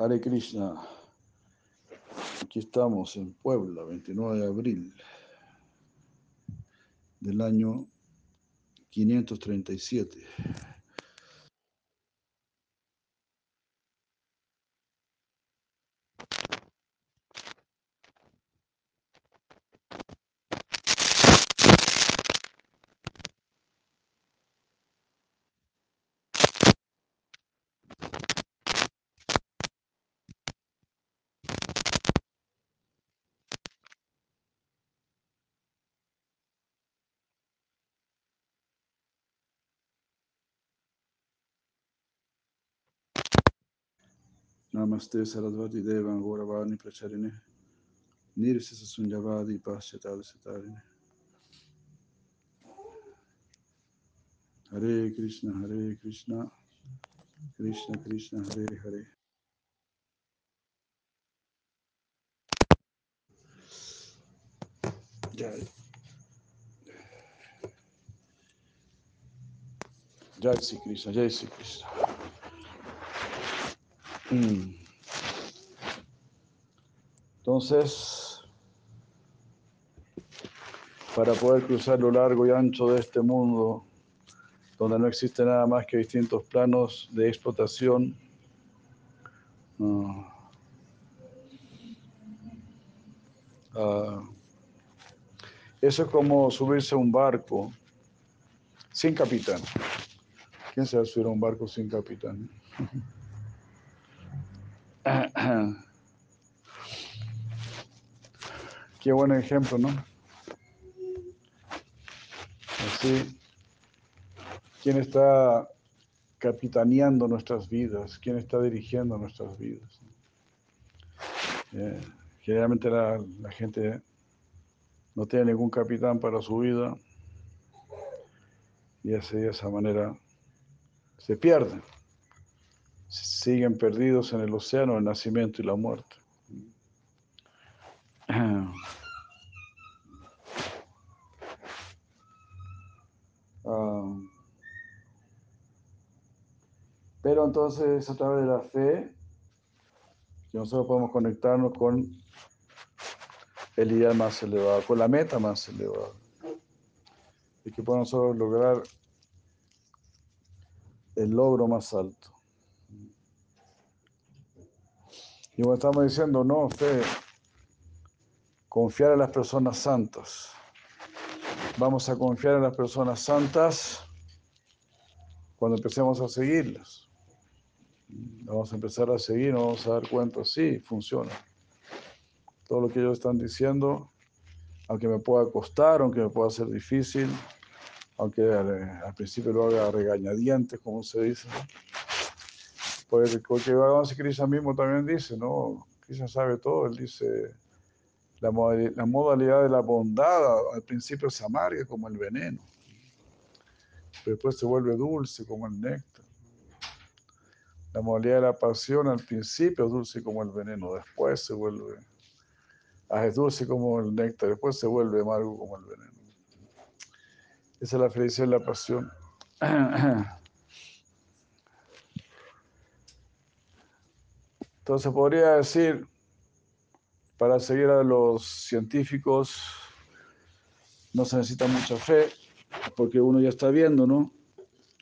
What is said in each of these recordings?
Hare Krishna. Aquí estamos en Puebla, 29 de abril del año 537. Namaste Sarasvati Devan Gauravani Pracharine Nirsisa Sunyavadi Paschatali Satarine Hare Krishna Hare Krishna Krishna Krishna Hare Hare Jai Jai Sri Krishna Jai Sri Krishna Mm. Entonces, para poder cruzar lo largo y ancho de este mundo, donde no existe nada más que distintos planos de explotación, uh, eso es como subirse a un barco sin capitán. ¿Quién se va a subir a un barco sin capitán? Qué buen ejemplo, ¿no? Así, ¿quién está capitaneando nuestras vidas? ¿Quién está dirigiendo nuestras vidas? Eh, generalmente la, la gente no tiene ningún capitán para su vida y así de esa manera se pierden siguen perdidos en el océano el nacimiento y la muerte. Uh, pero entonces a través de la fe que nosotros podemos conectarnos con el ideal más elevado, con la meta más elevada. Y que podemos nosotros lograr el logro más alto. Y como estamos diciendo, no, fe, confiar en las personas santas. Vamos a confiar en las personas santas cuando empecemos a seguirlas. Vamos a empezar a seguir, nos vamos a dar cuenta, sí, funciona. Todo lo que ellos están diciendo, aunque me pueda costar, aunque me pueda ser difícil, aunque al, al principio lo haga regañadientes, como se dice, pues, porque Bhagavan Krishna mismo también dice, ¿no? Krishna sabe todo, él dice, la modalidad, de la bondad al principio es amarga como el veneno, después se vuelve dulce como el néctar. La modalidad de la pasión al principio es dulce como el veneno, después se vuelve, ah, es dulce como el néctar, después se vuelve amargo como el veneno. Esa es la felicidad y la pasión. Entonces podría decir, para seguir a los científicos no se necesita mucha fe, porque uno ya está viendo, ¿no?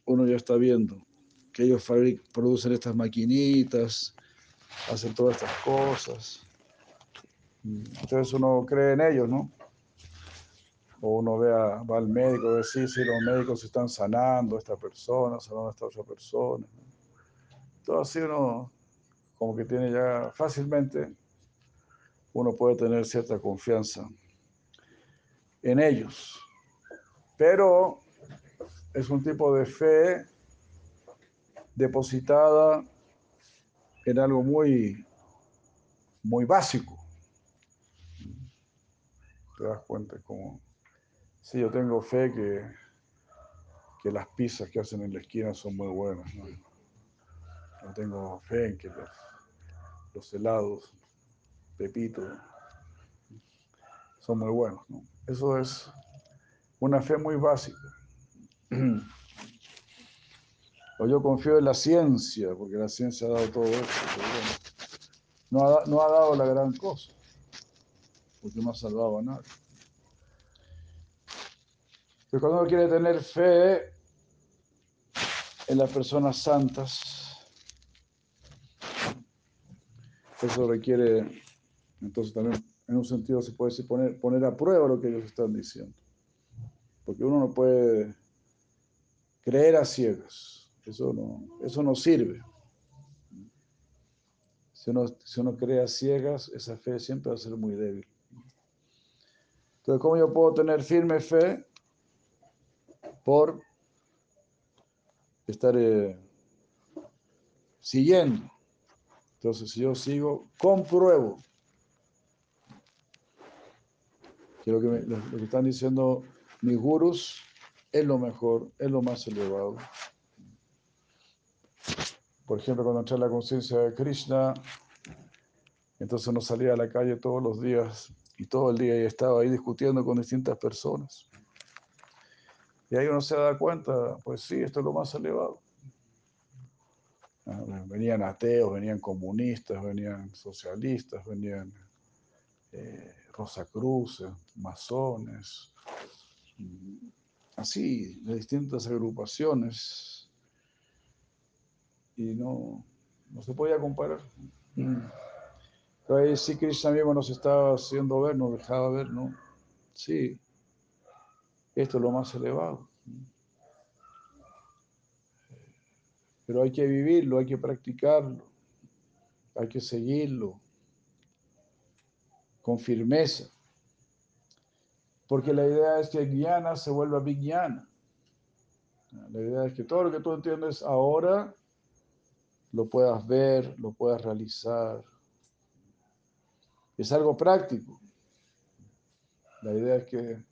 Uno ya está viendo que ellos producen estas maquinitas, hacen todas estas cosas. Entonces uno cree en ellos, ¿no? O uno ve a, va al médico y dice, sí, los médicos están sanando a esta persona, sanando a esta otra persona. Todo así uno como que tiene ya fácilmente, uno puede tener cierta confianza en ellos. Pero es un tipo de fe depositada en algo muy, muy básico. Te das cuenta como, sí, yo tengo fe que, que las pizzas que hacen en la esquina son muy buenas. ¿no? Tengo fe en que los los helados, pepito, son muy buenos. ¿no? Eso es una fe muy básica. O yo confío en la ciencia, porque la ciencia ha dado todo esto. no ha, no ha dado la gran cosa, porque no ha salvado a nadie. Pero cuando uno quiere tener fe en las personas santas, eso requiere, entonces también en un sentido se puede decir poner, poner a prueba lo que ellos están diciendo. Porque uno no puede creer a ciegas. Eso no, eso no sirve. Si uno, si uno cree a ciegas, esa fe siempre va a ser muy débil. Entonces, ¿cómo yo puedo tener firme fe? Por estar eh, siguiendo. Entonces, si yo sigo, compruebo que lo que, lo que están diciendo mis gurus es lo mejor, es lo más elevado. Por ejemplo, cuando entré en la conciencia de Krishna, entonces uno salía a la calle todos los días y todo el día y estaba ahí discutiendo con distintas personas. Y ahí uno se da cuenta, pues sí, esto es lo más elevado. Venían ateos, venían comunistas, venían socialistas, venían eh, rosacruces, masones, así, de distintas agrupaciones. Y no, no se podía comparar. Pero ahí sí Krishna mismo nos estaba haciendo ver, nos dejaba ver, ¿no? Sí, esto es lo más elevado. Pero hay que vivirlo, hay que practicarlo, hay que seguirlo con firmeza. Porque la idea es que Guiana se vuelva Vigyana. La idea es que todo lo que tú entiendes ahora lo puedas ver, lo puedas realizar. Es algo práctico. La idea es que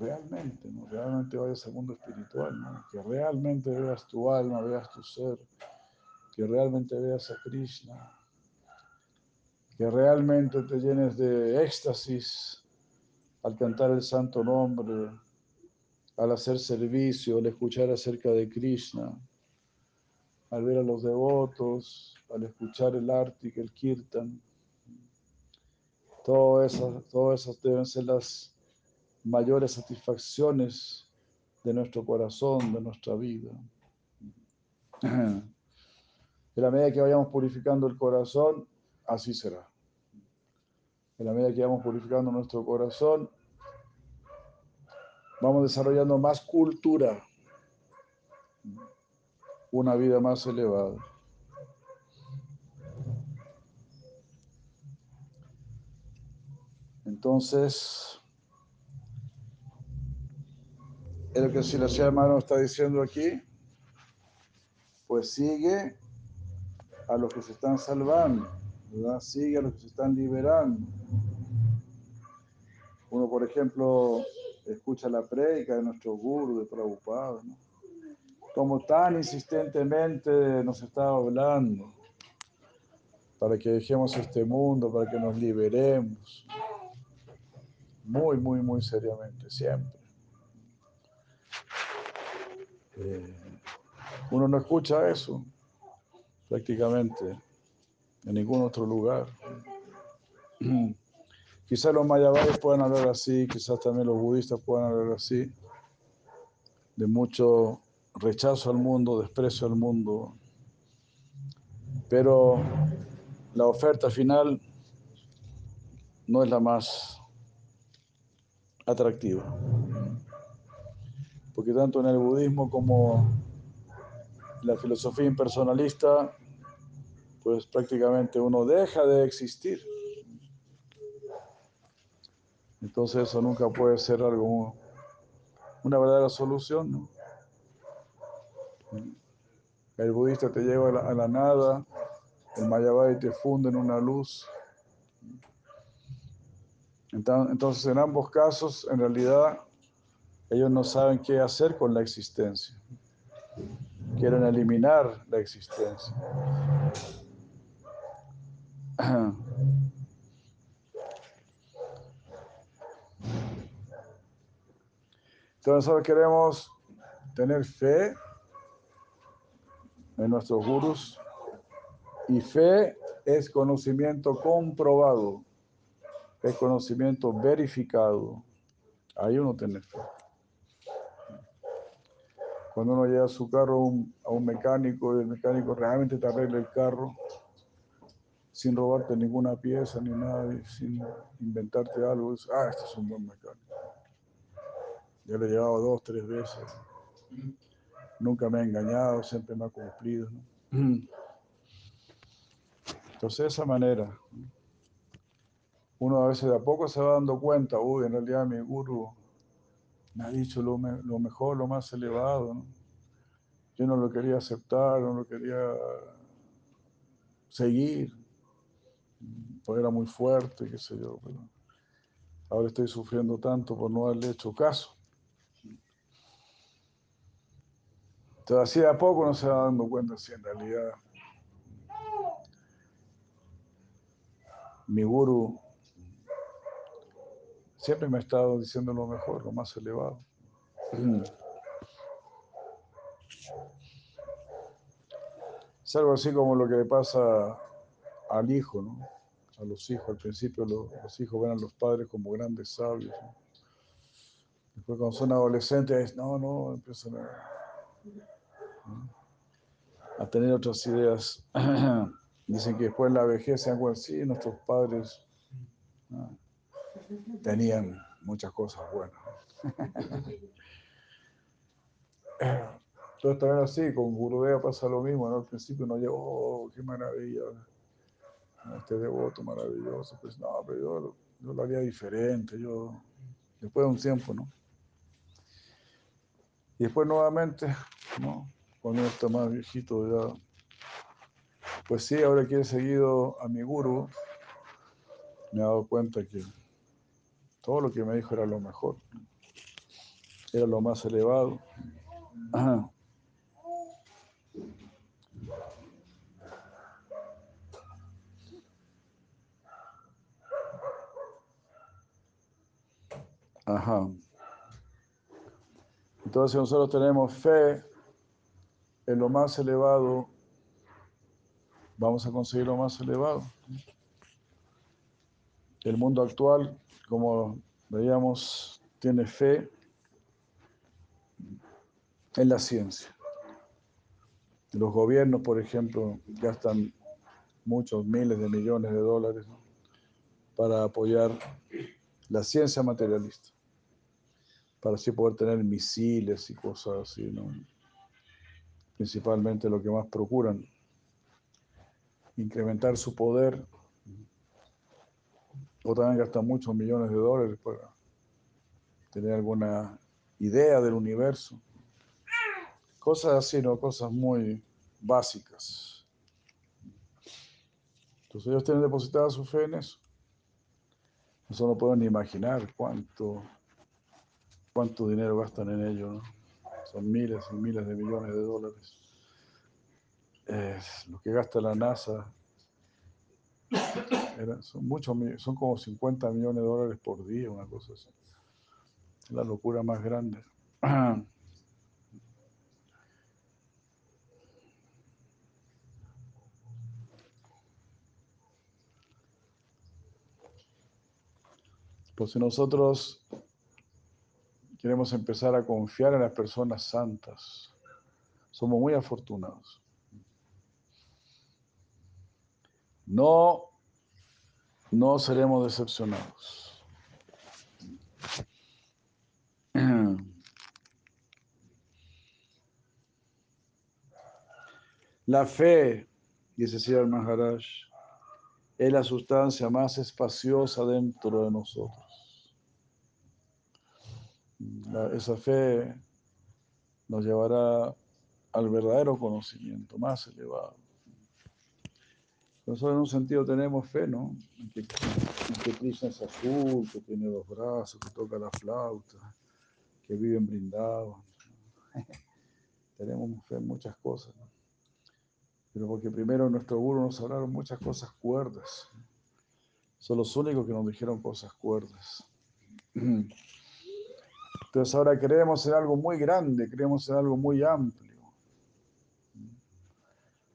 realmente, ¿no? realmente vayas al mundo espiritual, que realmente veas tu alma, veas tu ser, que realmente veas a Krishna, que realmente te llenes de éxtasis al cantar el santo nombre, al hacer servicio, al escuchar acerca de Krishna, al ver a los devotos, al escuchar el artik, el kirtan. Todas todas esas deben ser las mayores satisfacciones de nuestro corazón, de nuestra vida. En la medida que vayamos purificando el corazón, así será en la medida que vamos purificando nuestro corazón, vamos desarrollando más cultura, una vida más elevada. Entonces, es lo que si la hermano está diciendo aquí, pues sigue a los que se están salvando. Sigue a los que se están liberando. Uno, por ejemplo, escucha la predica de nuestro guru, de Prabhupada, ¿no? como tan insistentemente nos está hablando para que dejemos este mundo, para que nos liberemos. Muy, muy, muy seriamente, siempre. Eh, uno no escucha eso prácticamente en ningún otro lugar. Quizás los mayabáis puedan hablar así, quizás también los budistas puedan hablar así, de mucho rechazo al mundo, desprecio al mundo, pero la oferta final no es la más atractiva, porque tanto en el budismo como en la filosofía impersonalista pues prácticamente uno deja de existir. Entonces eso nunca puede ser algo, una verdadera solución. El budista te lleva a la, nada, el Mayabay te funde en una luz. Entonces en ambos casos, en realidad, ellos no saben qué hacer con la existencia. Quieren eliminar la existencia. Entonces nosotros queremos tener fe en nuestros gurus y fe es conocimiento comprobado, es conocimiento verificado. Ahí uno tiene fe. Cuando uno lleva su carro a un, mecánico y el mecánico realmente te arregla el carro sin robarte ninguna pieza ni nada, sin inventarte algo, ah, este es un buen mecánico. Ya le he llevado dos, tres veces. Nunca me ha engañado, siempre me ha cumplido. Entonces, de esa manera, uno a veces de a poco se va dando cuenta, uy, en realidad mi guru me ha dicho lo, mejor, lo más elevado. Yo no lo quería aceptar, no lo quería seguir, porque era muy fuerte, qué sé yo. Pero ahora estoy sufriendo tanto por no haberle hecho caso. Entonces, así de a poco uno se va dando cuenta si en realidad mi guru siempre me ha estado diciendo lo mejor, lo más elevado. Es algo así como lo que le pasa al hijo, ¿no? A los hijos. Al principio los, hijos ven a los padres como grandes sabios. Después cuando son adolescentes, no, no, empiezan a, a tener otras ideas. Dicen que después de la vejez se han sí, nuestros padres tenían muchas cosas buenas. Entonces también así, con Gurudeva pasa lo mismo, Al principio no llegó, oh, qué maravilla, este devoto maravilloso, pues no, pero yo, yo lo haría diferente, yo, después de un tiempo, ¿no? Y después nuevamente, ¿no? Cuando uno está más viejito ya, pues sí, ahora que he seguido a mi guru, me he dado cuenta que todo lo que me dijo era lo mejor, era lo más elevado. Ajá. Ajá. Entonces nosotros tenemos fe en lo más elevado, vamos a conseguir lo más elevado. El mundo actual, como veíamos, tiene fe en la ciencia. Los gobiernos, por ejemplo, gastan muchos miles de millones de dólares para apoyar la ciencia materialista, para así poder tener misiles y cosas así, ¿no? principalmente lo que más procuran, incrementar su poder, también gastan muchos millones de dólares para tener alguna idea del universo. Cosas así, ¿no? Cosas muy básicas. Entonces ellos tienen depositada su fe en eso. Nosotros no podemos ni imaginar cuánto, cuánto dinero gastan en ello, ¿no? son miles y miles de millones de dólares. lo que gasta la NASA son, muchos, son como 50 millones de dólares por día, una cosa así. La locura más grande. Pues si nosotros queremos empezar a confiar en las personas santas. Somos muy afortunados. No, no seremos decepcionados. La fe, dice Sir Maharaj, es la sustancia más espaciosa dentro de nosotros esa fe nos llevará al verdadero conocimiento más elevado. Nosotros en un sentido tenemos fe, ¿no? En que, Krishna es azul, que tiene dos brazos, que toca la flauta, que vive en brindado. tenemos fe en muchas cosas, ¿no? Pero porque primero nuestro guru nos hablaron muchas cosas cuerdas. Son los únicos que nos dijeron cosas cuerdas. Entonces ahora creemos en algo muy grande, creemos en algo muy amplio.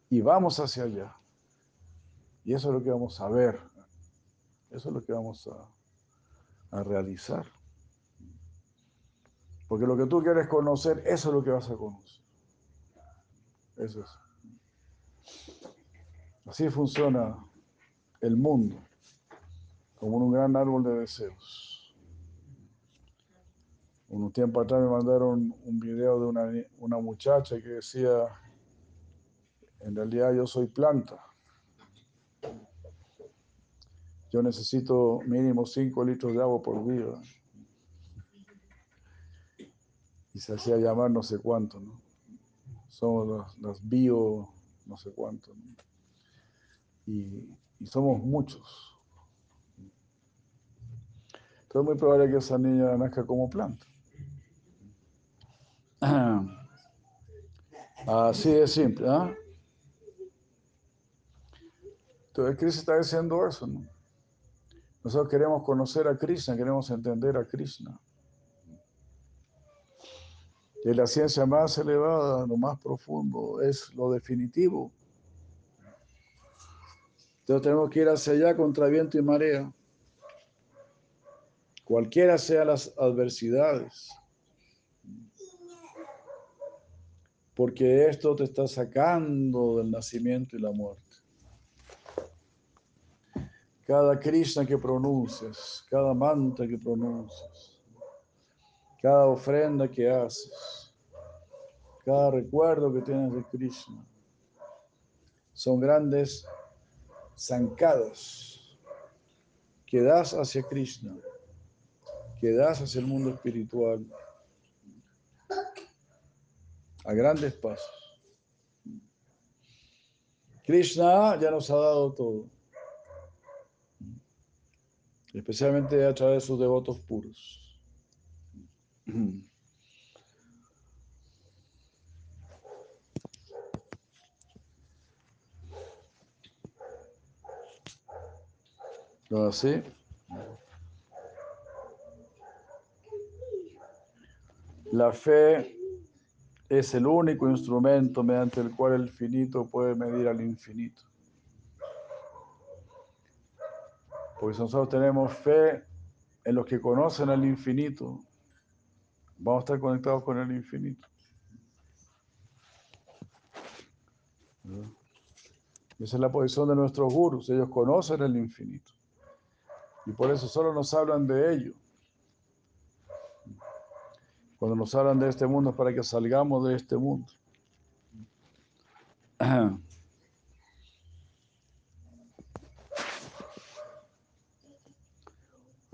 Y vamos hacia allá. Y eso es lo que vamos a ver. Eso es lo que vamos a, a realizar. Porque lo que tú quieres conocer, eso es lo que vas a conocer. Eso es. Así funciona el mundo, como un gran árbol de deseos. Un tiempo atrás me mandaron un video de una, una muchacha que decía, en realidad yo soy planta. Yo necesito mínimo 5 litros de agua por día. Y se hacía llamar no sé cuánto, ¿no? Somos las, bio, no sé cuánto. Y, y, somos muchos. Entonces es muy probable que esa niña nazca como planta. Así de simple, ¿ah? Entonces Cristo está diciendo eso, ¿no? Nosotros queremos conocer a Krishna, queremos entender a Krishna. Y la ciencia más elevada, lo más profundo, es lo definitivo. Entonces tenemos que ir hacia allá contra viento y marea. Cualquiera sean las adversidades. Porque esto te está sacando del nacimiento y la muerte. Cada Krishna que pronuncias, cada mantra que pronuncias, cada ofrenda que haces, cada recuerdo que tienes de Krishna, son grandes zancadas que das hacia Krishna, que das hacia el mundo espiritual, a grandes pasos. Krishna ya nos ha dado todo, especialmente a través de sus devotos puros. Así. La fe es el único instrumento mediante el cual el finito puede medir al infinito. Porque nosotros tenemos fe en los que conocen al infinito, Vamos a estar conectados con el infinito. Esa es la posición de nuestros gurus. Ellos conocen el infinito. Y por eso solo nos hablan de ello. Cuando nos hablan de este mundo es para que salgamos de este mundo.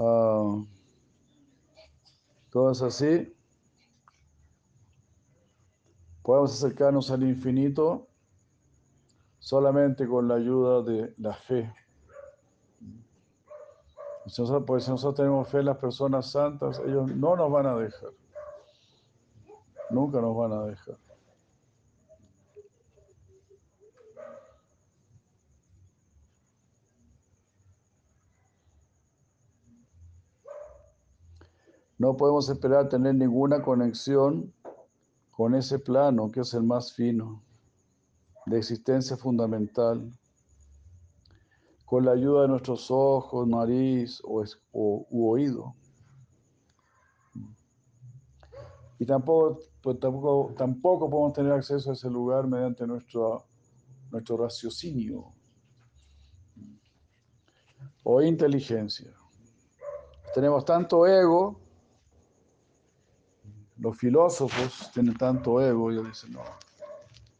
Uh, todo así. Podemos acercarnos al infinito solamente con la ayuda de la fe. Pues si nosotros tenemos fe en las personas santas, ellos no nos van a dejar. Nunca nos van a dejar. No podemos esperar tener ninguna conexión con ese plano que es el más fino, de existencia fundamental, con la ayuda de nuestros ojos, nariz o, u oído. Y tampoco, pues tampoco, tampoco podemos tener acceso a ese lugar mediante nuestro, nuestro raciocinio o inteligencia. Tenemos tanto ego los filósofos tienen tanto ego, ellos dicen, no,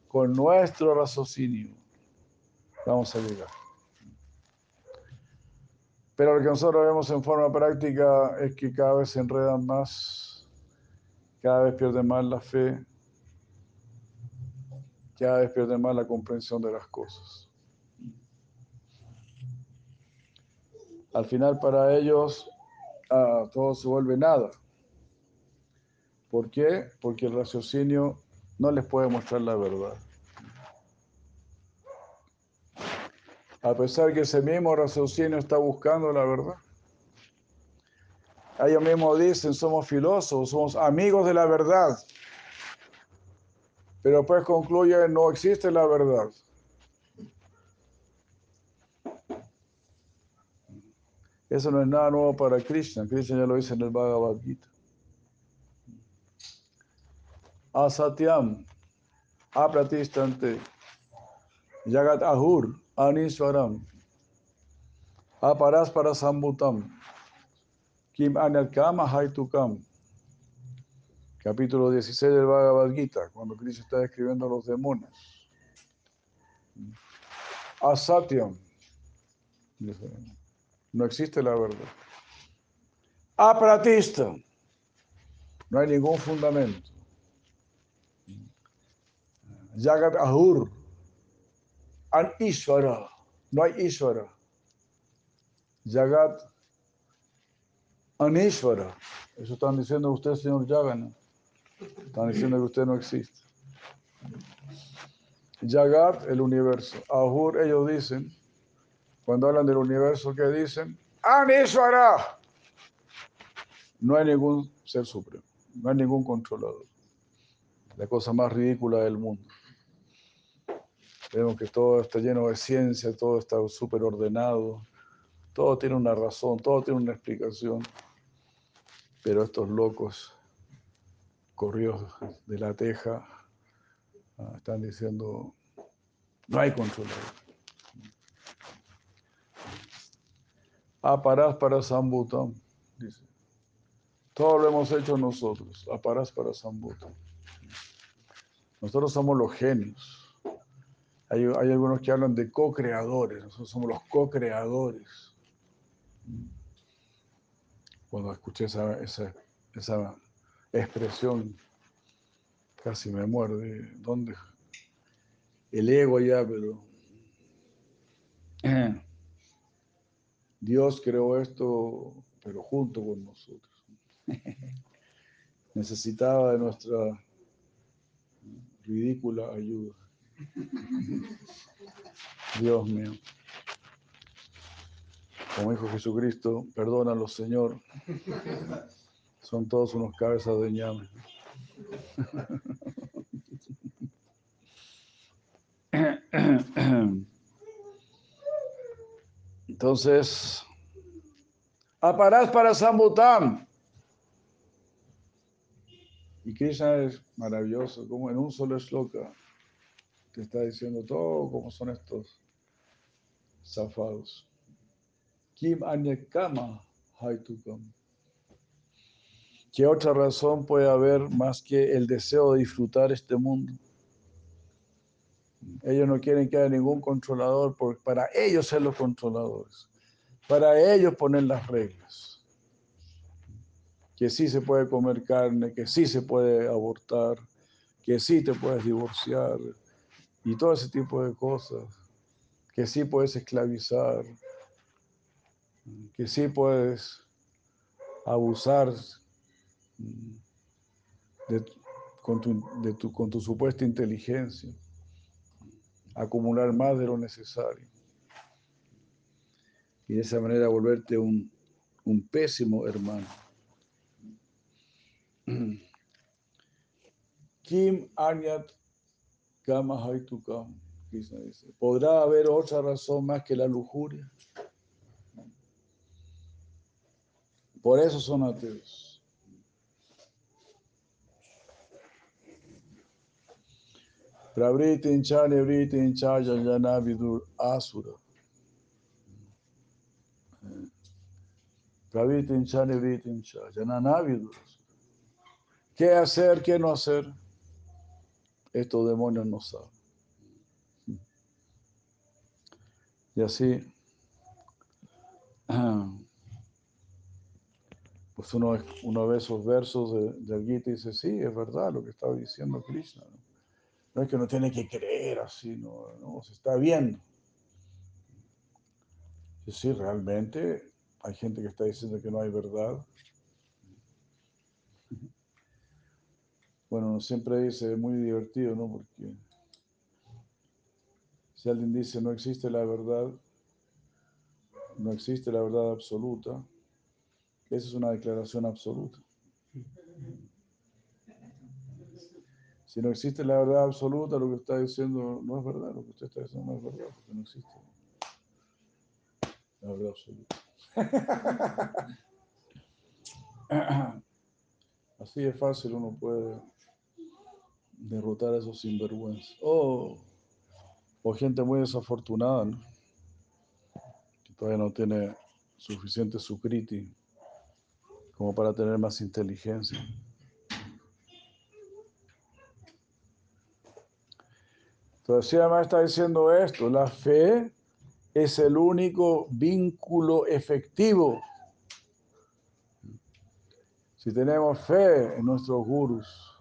con nuestro raciocinio vamos a llegar. Pero lo que nosotros vemos en forma práctica es que cada vez se enredan más, cada vez pierden más la fe, cada vez pierden más la comprensión de las cosas. Al final para ellos ah, todo se vuelve nada. ¿Por qué? Porque el raciocinio no les puede mostrar la verdad. A pesar que ese mismo raciocinio está buscando la verdad. Ellos mismos dicen, somos filósofos, somos amigos de la verdad. Pero pues concluyen, no existe la verdad. Eso no es nada nuevo para Krishna. Krishna ya lo dice en el Bhagavad Gita. Asatyam, apratistante, Jagat Ahur, Aniswaram, Aparaspara Sambutam, Kim Anyakama Haitukam. Capítulo 16 del Bhagavad Gita, cuando Krishna está describiendo a los demonios. Asatyam. No existe la verdad. Apratista. No hay ningún fundamento. Jagat Ahur. An Ishvara. No hay Ishvara. Jagat Anishvara. Eso están diciendo ustedes, señor Yagana. Están diciendo que usted no existe. Jagat, el universo. Ahur, ellos dicen, cuando hablan del universo, ¿qué dicen? Anishvara. No hay ningún ser supremo, no hay ningún controlador. La cosa más ridícula del mundo. Vemos que todo está lleno de ciencia, todo está súper ordenado, todo tiene una razón, todo tiene una explicación. Pero estos locos corridos de la teja ah, están diciendo, no hay controlador. Aparás para Sambutam, dice. Todo lo hemos hecho nosotros. Aparás para Sambutam. Nosotros somos los genios. Hay, algunos que hablan de co-creadores. Nosotros somos los co-creadores. Cuando escuché esa, esa, esa expresión, casi me muerde. ¿Dónde? El ego ya, pero Dios creó esto, pero junto con nosotros. Necesitaba de nuestra ridícula ayuda. Dios mío. Como dijo Jesucristo, perdónalos, Señor. Son todos unos cabezas de ñame. Entonces, aparás para Sambutam. Y Krishna es maravilloso, como en un solo shloka te está diciendo todo cómo son estos zafados. Kim Anyakama Haitukam. ¿Qué otra razón puede haber más que el deseo de disfrutar este mundo? Ellos no quieren que haya ningún controlador para ellos ser los controladores, para ellos poner las reglas. Que sí se puede comer carne, que sí se puede abortar, que sí te puedes divorciar y todo ese tipo de cosas. Que sí puedes esclavizar, que sí puedes abusar de, con, tu, con tu supuesta inteligencia acumular más de lo necesario. Y de esa manera volverte un, un pésimo hermano. Kim Anyat Kama Haitukam, dice. ¿Podrá haber otra razón más que la lujuria? Por eso son ateos. Pravritin cha nevritin cha yanjana vidur asura. Pravritin cha nevritin cha yanana vidur ¿Qué hacer, qué no hacer? Estos demonios no saben. Y así, pues uno, uno ve esos versos de, del Gita y dice, sí, es verdad lo que estaba diciendo Krishna. No es que uno tiene que creer así, no, se está viendo. Y sí, realmente hay gente que está diciendo que no hay verdad. Bueno, siempre dice, es muy divertido, ¿no? Porque si alguien dice no existe la verdad, no existe la verdad absoluta, esa es una declaración absoluta. Si no existe la verdad absoluta, lo que está diciendo no es verdad, lo que usted está diciendo no es verdad, porque no existe la verdad absoluta. Así es fácil uno puede derrotar a esos sinvergüenzas. Oh, o gente muy desafortunada, que todavía no tiene suficiente sukriti como para tener más inteligencia. Entonces, además está diciendo esto, la fe es el único vínculo efectivo. Si tenemos fe en nuestros gurus,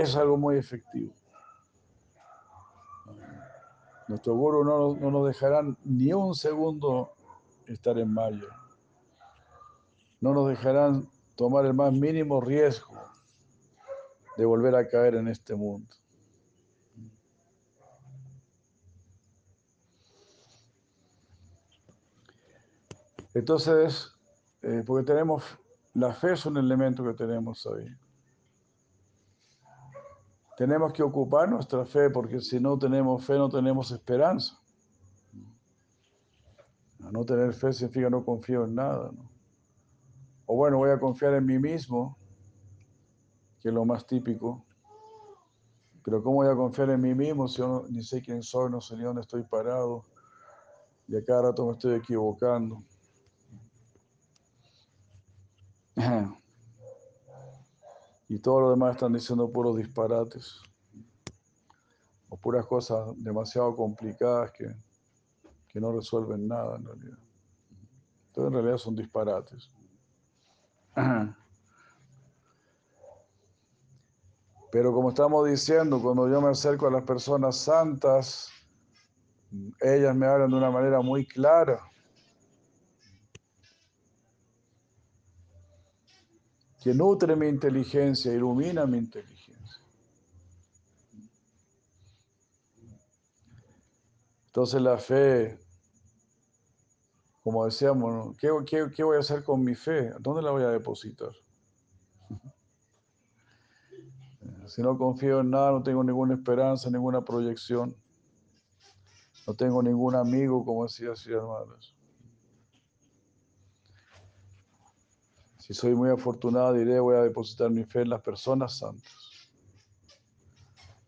es algo muy efectivo. Nuestros gurus no, no nos dejarán ni un segundo estar en mayo. No nos dejarán tomar el más mínimo riesgo de volver a caer en este mundo. Entonces, eh, porque tenemos, la fe es un elemento que tenemos ahí. Tenemos que ocupar nuestra fe porque si no tenemos fe no tenemos esperanza. No tener fe significa no confío en nada. O bueno, voy a confiar en mí mismo, que es lo más típico. Pero ¿cómo voy a confiar en mí mismo si yo ni sé quién soy, no sé ni dónde estoy parado? Y a cada rato me estoy equivocando. Y todo lo demás están diciendo puros disparates. O puras cosas demasiado complicadas que, que no resuelven nada en realidad. Entonces en realidad son disparates. Pero como estamos diciendo, cuando yo me acerco a las personas santas, ellas me hablan de una manera muy clara. Que nutre mi inteligencia, ilumina mi inteligencia. Entonces la fe, como decíamos, ¿qué, qué, voy a hacer con mi fe? ¿Dónde la voy a depositar? Si no confío en nada, no tengo ninguna esperanza, ninguna proyección. No tengo ningún amigo, como decía así, hermanos. Si soy muy afortunado, diré, voy a depositar mi fe en las personas santas.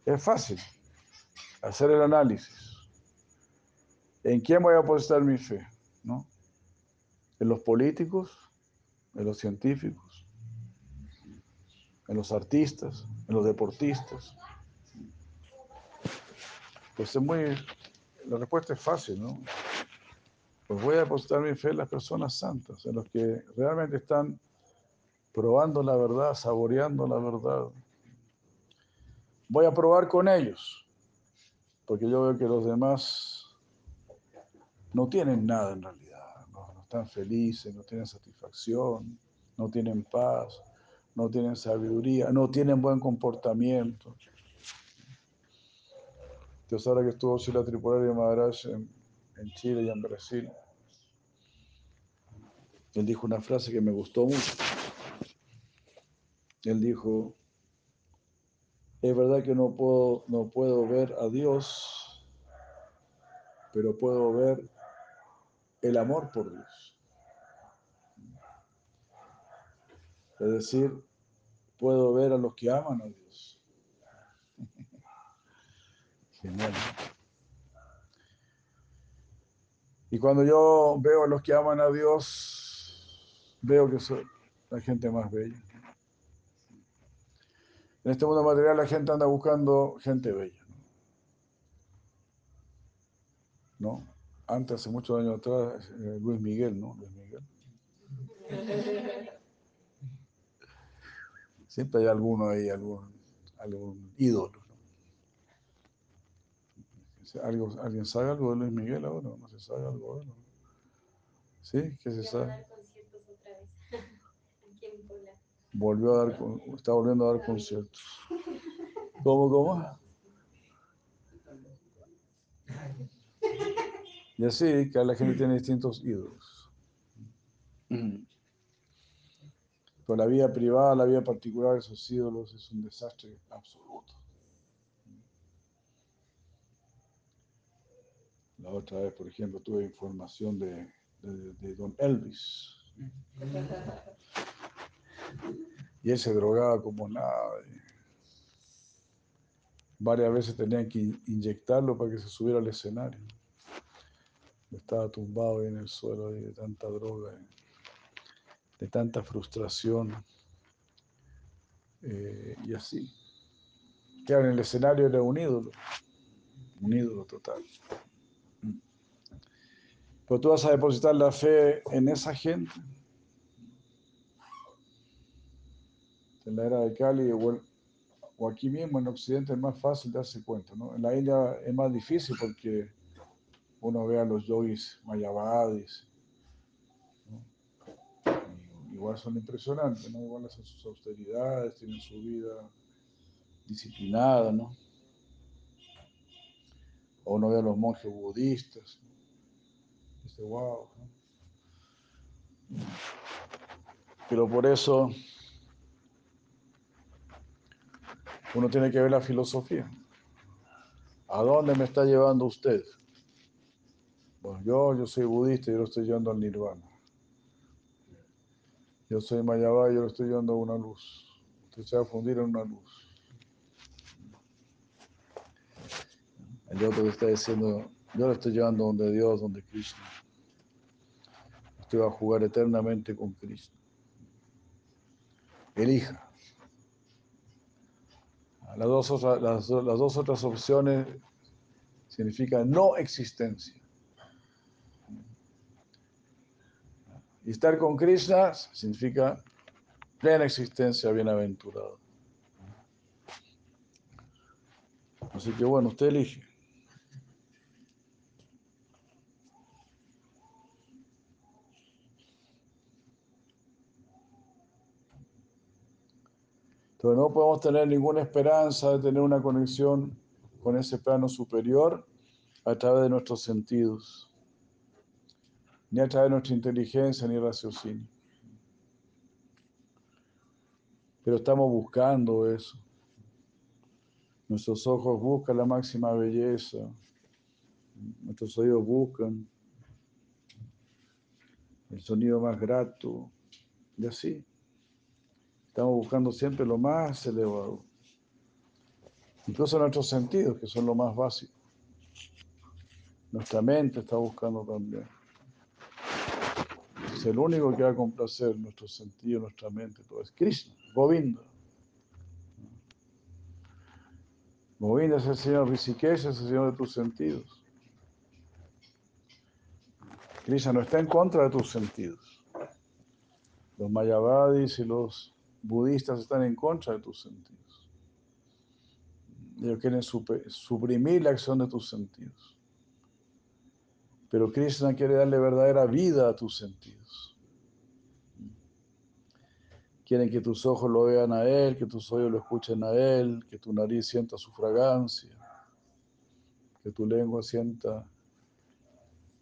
Es fácil hacer el análisis. ¿En quién voy a depositar mi fe? ¿No? ¿En los políticos? ¿En los científicos? ¿En los artistas? ¿En los deportistas? Pues es muy... La respuesta es fácil, ¿no? Pues voy a depositar mi fe en las personas santas, en los que realmente están probando la verdad, saboreando la verdad. Voy a probar con ellos, porque yo veo que los demás no tienen nada en realidad, no, están felices, no tienen satisfacción, no tienen paz, no tienen sabiduría, no tienen buen comportamiento. Entonces ahora que estuvo la Tripularia Maharaj en, en Chile y en Brasil, él dijo una frase que me gustó mucho. Él dijo, es verdad que no puedo, no puedo ver a Dios, pero puedo ver el amor por Dios. Es decir, puedo ver a los que aman a Dios. Genial. Y cuando yo veo a los que aman a Dios, veo que soy la gente más bella. En este mundo material la gente anda buscando gente bella. ¿No? Antes, hace muchos años atrás, eh, Luis Miguel, ¿no? Luis Miguel. Siempre hay alguno ahí, algún, ídolo. ¿Alguien sabe algo de Luis Miguel ahora? ¿No se sabe algo de? ¿Sí? ¿Qué se sabe? Volvió a dar, está volviendo a dar conciertos. ¿Cómo, cómo? Y así que la gente tiene distintos ídolos. Pero la vida privada, la vida particular de esos ídolos es un desastre absoluto. La otra vez, por ejemplo, tuve información de de, Don Elvis. Y él se drogaba como nada. Varias veces tenían que inyectarlo para que se subiera al escenario. Estaba tumbado en el suelo de tanta droga, de tanta frustración. Eh, y así. Claro, en el escenario era un ídolo, un ídolo total. Pero tú vas a depositar la fe en esa gente. En la era de Cali o, aquí mismo en Occidente es más fácil darse cuenta. ¿no? En la India es más difícil porque uno ve a los yogis mayavadis. Igual son impresionantes, ¿no? igual hacen sus austeridades, tienen su vida disciplinada, ¿no? O uno ve a los monjes budistas. Dice, wow. Pero por eso uno tiene que ver la filosofía. ¿A dónde me está llevando usted? Bueno, yo, yo soy budista yo lo estoy llevando al nirvana. Yo soy Mayabá yo lo estoy llevando a una luz. Usted se va a fundir en una luz. El otro está diciendo, yo lo estoy llevando donde Dios, donde Krishna. Usted va a jugar eternamente con Cristo. Elija. Las dos, otras, las, dos otras opciones significan no existencia. Y estar con Krishna significa plena existencia, bienaventurado. Así que bueno, usted elige. Entonces no podemos tener ninguna esperanza de tener una conexión con ese plano superior a través de nuestros sentidos, ni a través de nuestra inteligencia ni raciocinio. Pero estamos buscando eso. Nuestros ojos buscan la máxima belleza, nuestros oídos buscan el sonido más grato, y así. Estamos buscando siempre lo más elevado. Incluso nuestros sentidos, que son lo más básico. Nuestra mente está buscando también. Es el único que va a complacer nuestros sentidos, nuestra mente, todo es Krishna, Govinda. Govinda es el Señor Rishikesh, es el Señor de tus sentidos. Krishna no está en contra de tus sentidos. Los Mayavadis y los budistas están en contra de tus sentidos. Ellos quieren suprimir la acción de tus sentidos. Pero Krishna quiere darle verdadera vida a tus sentidos. Quieren que tus ojos lo vean a Él, que tus oídos lo escuchen a Él, que tu nariz sienta su fragancia, que tu lengua sienta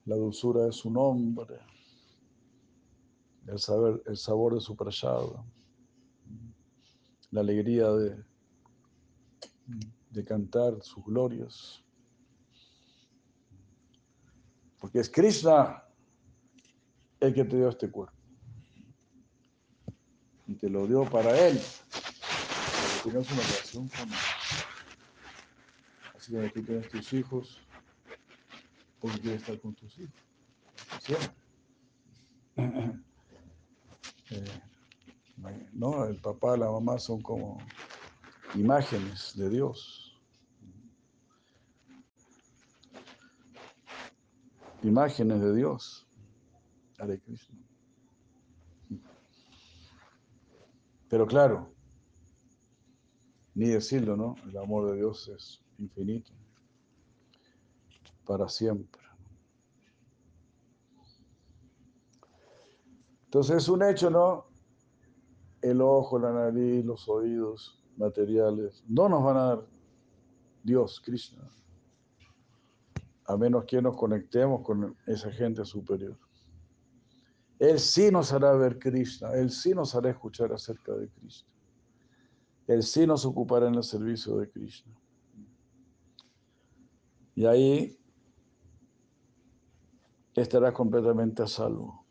la dulzura de su nombre, el, sabor de su prayado la alegría de, de cantar sus glorias. Porque es Krishna el que te dio este cuerpo. Y te lo dio para Él. Para que tengas una relación con Él. Así que aquí tienes tus hijos. Porque quieres estar con tus hijos. Siempre. ¿No? El papá la mamá son como imágenes de Dios. Imágenes de Dios. Hare. Pero claro, ni decirlo, ¿no? El amor de Dios es infinito, para siempre. Entonces es un hecho, ¿no? El ojo, la nariz, los oídos materiales, no nos van a dar Dios, Krishna, a menos que nos conectemos con esa gente superior. Él sí nos hará ver Krishna, Él sí nos hará escuchar acerca de Krishna. Él sí nos ocupará en el servicio de Krishna. Y ahí estarás completamente a salvo.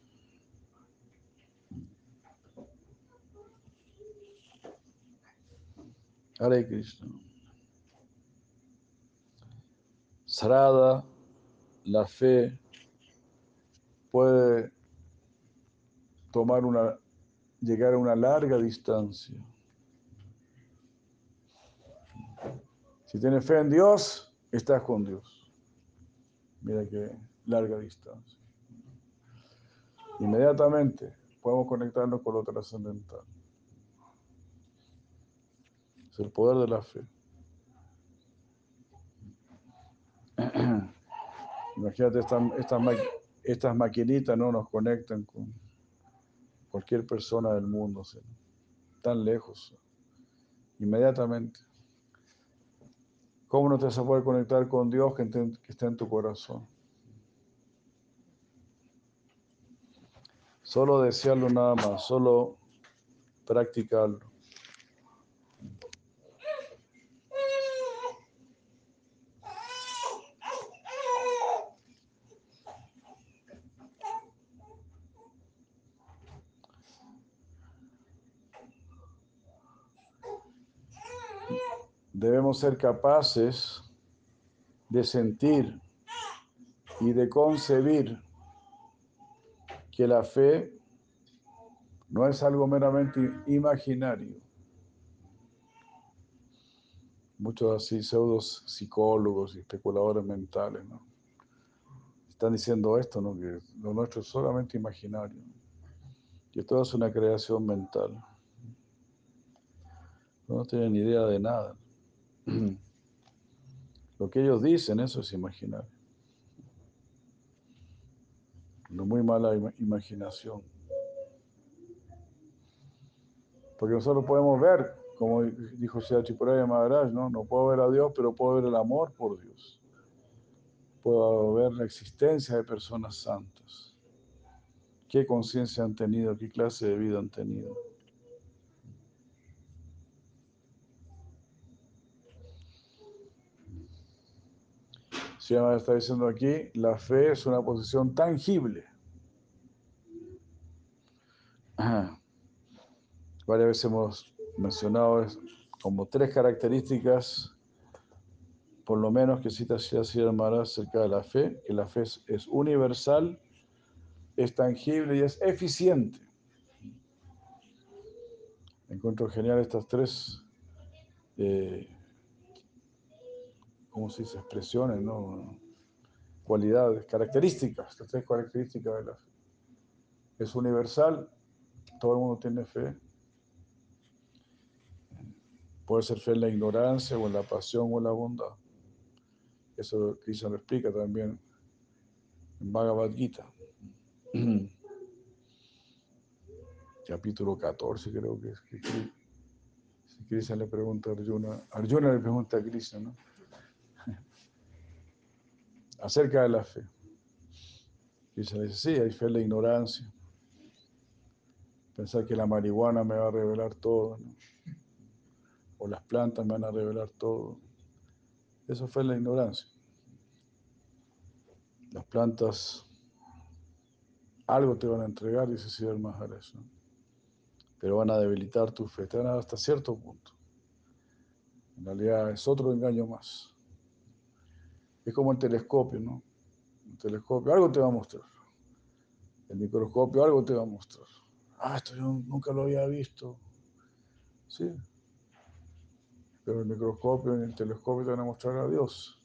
Hare Krishna. Sarada, la fe, puede tomar una, llegar a una larga distancia. Si tienes fe en Dios, estás con Dios. Mira qué larga distancia. Inmediatamente podemos conectarnos con lo trascendental. El poder de la fe. Imagínate, estas, estas, maquinitas no nos conectan con cualquier persona del mundo, tan lejos, inmediatamente. ¿Cómo no te vas a poder conectar con Dios que, que está en tu corazón? Solo desearlo nada más, solo practicarlo. Ser capaces de sentir y de concebir que la fe no es algo meramente imaginario. Muchos así pseudos psicólogos y especuladores mentales están diciendo esto, ¿no? que lo nuestro es solamente imaginario, que todo es una creación mental. No tienen idea de nada. Lo que ellos dicen, eso es imaginar. Una muy mala imaginación. Porque nosotros podemos ver, como dijo Chipuraya Maharaj, ¿no? no puedo ver a Dios, pero puedo ver el amor por Dios. Puedo ver la existencia de personas santas. ¿Qué conciencia han tenido? ¿Qué clase de vida han tenido? Está diciendo aquí, la fe es una posición tangible. Varias veces hemos mencionado como tres características, por lo menos que cita Maharaj acerca de la fe, que la fe es, universal, es tangible y es eficiente. Encuentro genial estas tres eh, ¿cómo se dice? Expresiones, ¿no? Cualidades, características, las tres características de la fe. Es universal, todo el mundo tiene fe. Puede ser fe en la ignorancia o en la pasión o en la bondad. Eso Krishna lo explica también en Bhagavad Gita. Capítulo 14 creo que es. si Krishna le pregunta a Arjuna, Arjuna le pregunta a Krishna, ¿no? Acerca de la fe. Y se dice, sí, hay fe en la ignorancia. Pensar que la marihuana me va a revelar todo, o las plantas me van a revelar todo. Eso fue la ignorancia. Las plantas algo te van a entregar, dice Siddhar Maharaj, ¿no? pero van a debilitar tu fe, te van a hasta cierto punto. En realidad es otro engaño más. Es como el telescopio, ¿no? El telescopio algo te va a mostrar. El microscopio algo te va a mostrar. Ah, esto yo nunca lo había visto. Sí. Pero el microscopio y el telescopio te van a mostrar a Dios.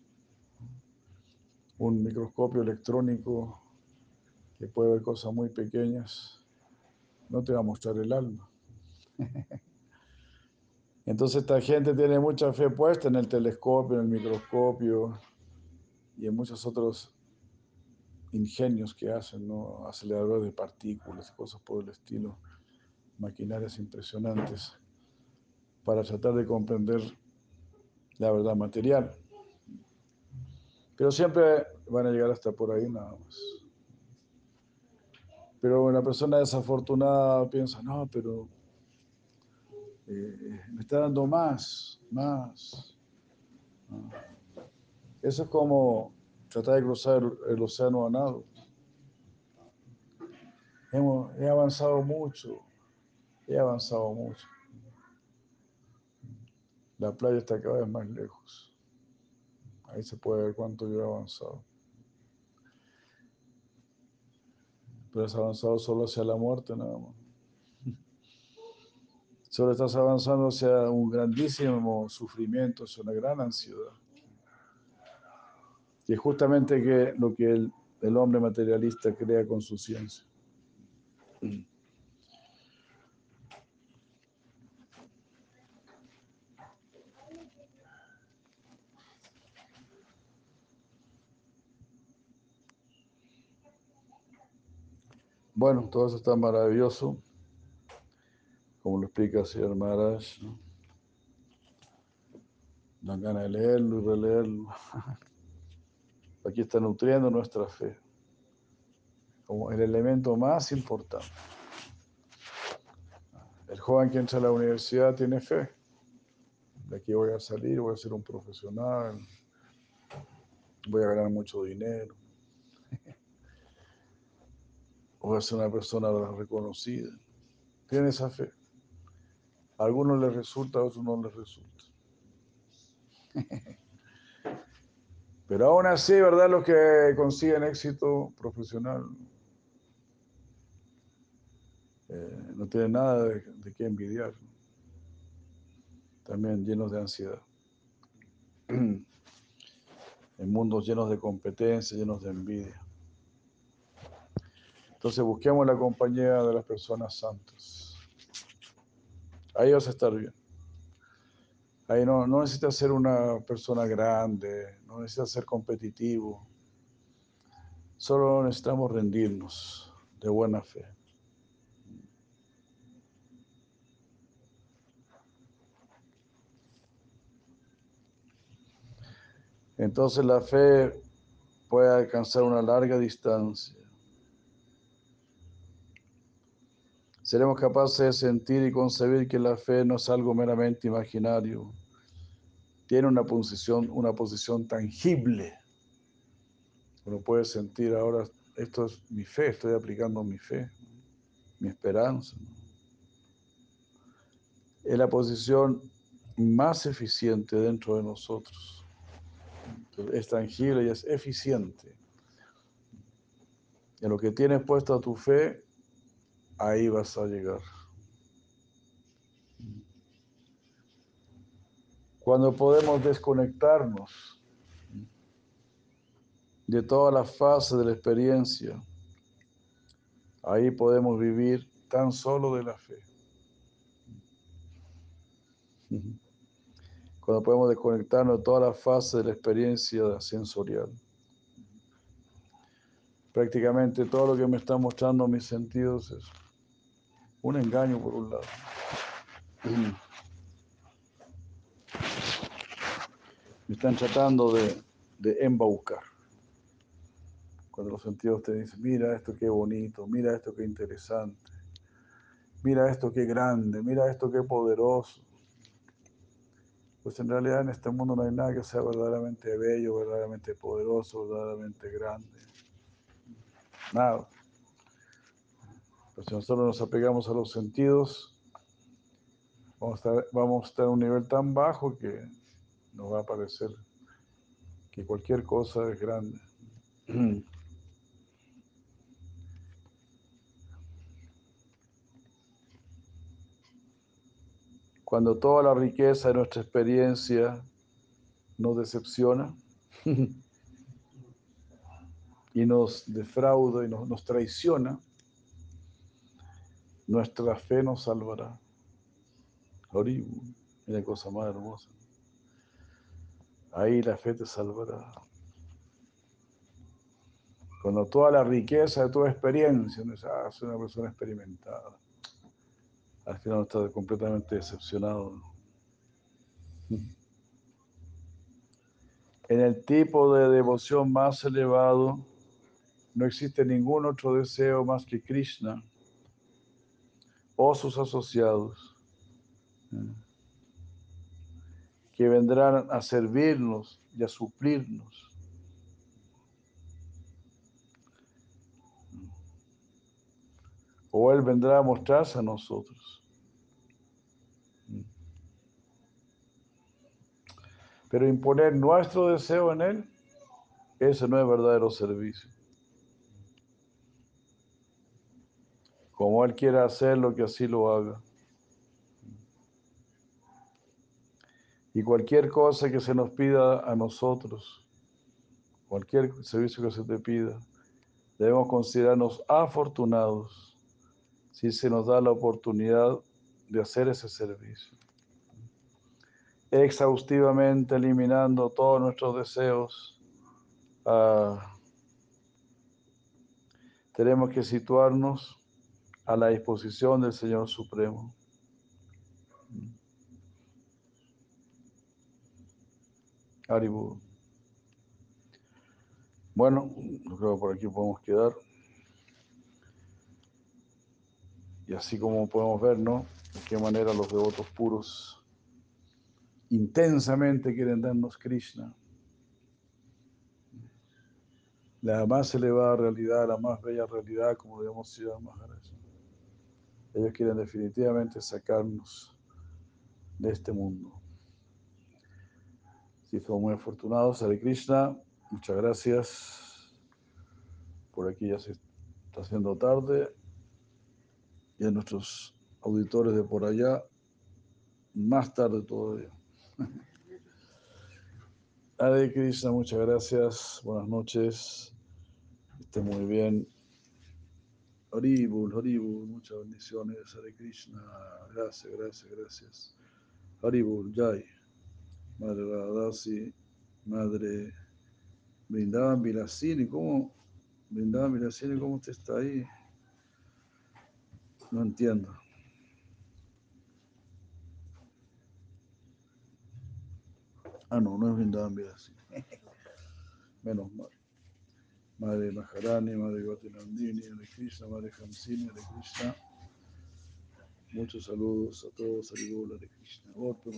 Un microscopio electrónico que puede ver cosas muy pequeñas no te va a mostrar el alma. Entonces esta gente tiene mucha fe puesta en el telescopio, en el microscopio, y en muchos otros ingenios que hacen, ¿no? aceleradores de partículas y cosas por el estilo, maquinarias impresionantes, para tratar de comprender la verdad material. Pero siempre van a llegar hasta por ahí nada más. Pero una persona desafortunada piensa, no, pero eh, me está dando más, más. Eso es como tratar de cruzar el, océano a nado. He avanzado mucho, he avanzado mucho. La playa está cada vez más lejos. Ahí se puede ver cuánto yo he avanzado. Pero has avanzado solo hacia la muerte nada más. Solo estás avanzando hacia un grandísimo sufrimiento, hacia una gran ansiedad. Y es justamente que lo que el, el hombre materialista crea con su ciencia. Bueno, todo eso está maravilloso, como lo explica el señor Maharaj. ¿no? Dan ganas de leerlo y releerlo. Aquí está nutriendo nuestra fe como el elemento más importante. El joven que entra a la universidad tiene fe. De aquí voy a salir, voy a ser un profesional, voy a ganar mucho dinero, voy a ser una persona reconocida. Tiene esa fe. A algunos les resulta, a otros no les resulta. Pero aún así, ¿verdad? Los que consiguen éxito profesional eh, no tienen nada de, de qué envidiar. También llenos de ansiedad. en mundos llenos de competencia, llenos de envidia. Entonces busquemos la compañía de las personas santas. Ahí vas a estar bien. Ahí no, no necesitas ser una persona grande, no necesitas ser competitivo. Solo necesitamos rendirnos de buena fe. Entonces la fe puede alcanzar una larga distancia. Seremos capaces de sentir y concebir que la fe no es algo meramente imaginario. Tiene una posición, una posición tangible. Uno puede sentir ahora, esto es mi fe, estoy aplicando mi fe, mi esperanza. Es la posición más eficiente dentro de nosotros es tangible y es eficiente. En lo que tienes puesto a tu fe, ahí vas a llegar. Cuando podemos desconectarnos de todas las fases de la experiencia, ahí podemos vivir tan solo de la fe cuando podemos desconectarnos de toda la fase de la experiencia sensorial. Prácticamente todo lo que me están mostrando mis sentidos es un engaño por un lado. Están tratando de, embaucar. Cuando los sentidos te dicen, mira esto qué bonito, mira esto qué interesante, mira esto qué grande, mira esto qué poderoso pues en realidad en este mundo no hay nada que sea verdaderamente bello, verdaderamente poderoso, verdaderamente grande. Nada. Pues si nosotros nos apegamos a los sentidos, vamos a, estar, vamos a estar a un nivel tan bajo que nos va a parecer que cualquier cosa es grande. cuando toda la riqueza de nuestra experiencia nos decepciona y nos defrauda y nos, nos traiciona, nuestra fe nos salvará. Oribu, mira cosa más hermosa. Ahí la fe te salvará. Cuando toda la riqueza de tu experiencia, no soy una persona experimentada al final está completamente decepcionado. En el tipo de devoción más elevado, no existe ningún otro deseo más que Krishna o sus asociados, que vendrán a servirnos y a suplirnos. o Él vendrá a mostrarse a nosotros. Pero imponer nuestro deseo en Él, ese no es verdadero servicio. Como Él quiera hacerlo, que así lo haga. Y cualquier cosa que se nos pida a nosotros, cualquier servicio que se te pida, debemos considerarnos afortunados si se nos da la oportunidad de hacer ese servicio. Exhaustivamente eliminando todos nuestros deseos, ah, tenemos que situarnos a la disposición del Señor Supremo. Bueno, creo que por aquí podemos quedar. Y así como podemos ver, ¿no? De qué manera los devotos puros intensamente quieren darnos Krishna. La más elevada realidad, la más bella realidad, como debemos decir Maharaj. Ellos quieren definitivamente sacarnos de este mundo. Si somos muy afortunados, Hare Krishna, muchas gracias. Por aquí ya se está haciendo tarde y a nuestros auditores de por allá más tarde todavía. Hare Krishna, muchas gracias, buenas noches, esté muy bien. Haribul, Haribul, muchas bendiciones, Hare Krishna, gracias, gracias, gracias. Haribul, Jai, Madre Radhasi, Madre Brindavan Vilasini, ¿cómo? Brindavan Vilasini, ¿cómo usted está ahí? No entiendo. Ah, no, no es Vrindavan Vilasini. Menos mal. Madre Maharani, Madre Gatinandini, Hare Krishna, Madre Hamsini, Hare Krishna. Muchos saludos a todos, Haribol, Hare Krishna. Orpe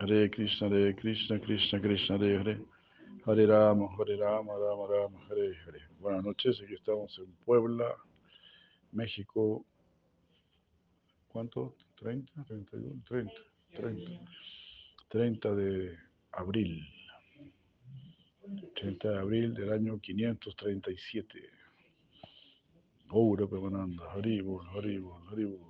Hare Krishna, Hare Krishna, Krishna Krishna, Hare Hare. Hare Rama, Hare Rama, Rama Rama, Hare Hare. Buenas noches, aquí estamos en Puebla, México. ¿Cuánto? ¿30? ¿31? 30. 30. 30 de abril. 30 de abril del año 537. Oura Pemananda, Haribol, Haribol, Haribol.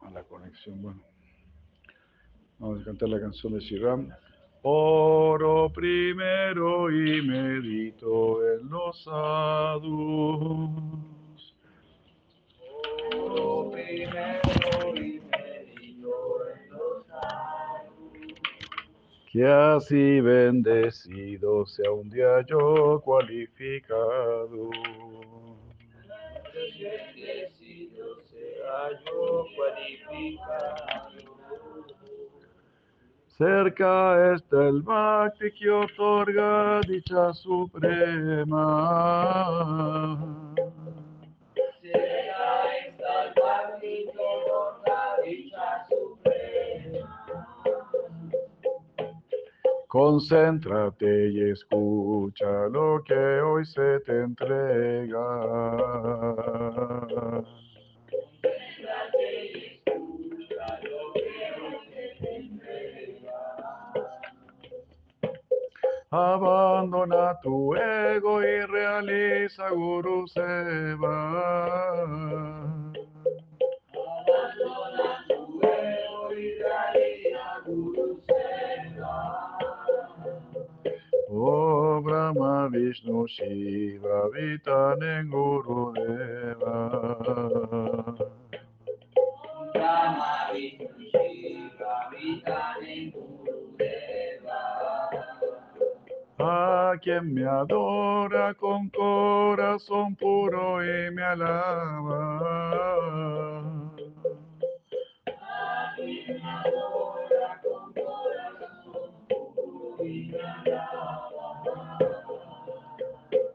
A la conexión, bueno. Vamos a cantar la canción de Siram. Oro primero y medito en los sadhus. Oro primero Que así bendecido sea un día yo cualificado. Bendecido sea yo cualificado. Cerca está el Bhakti que otorga dicha suprema. Concéntrate y escucha lo que hoy se te entrega. Abandona tu ego y realiza Guru Seva. Oh Brahma Vishnu Shiva Vitanen Guru Deva. Brahma Vishnu Shiva Vitanen Gurudeva. A quien me adora con corazón puro y me alaba. A quien adora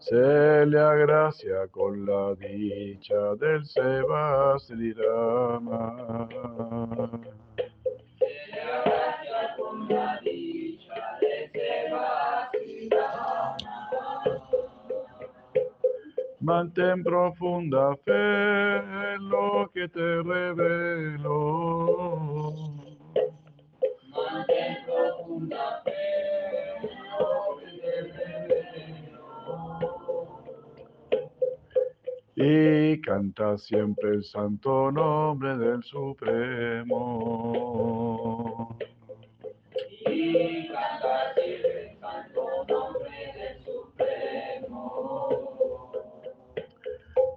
corazón puro y me alaba. se le agracia con la dicha del Sebastri. Mantén profunda fe en lo que te revelo. Mantén profunda fe y canta siempre el santo nombre del Supremo. Y canta siempre el santo nombre del Supremo.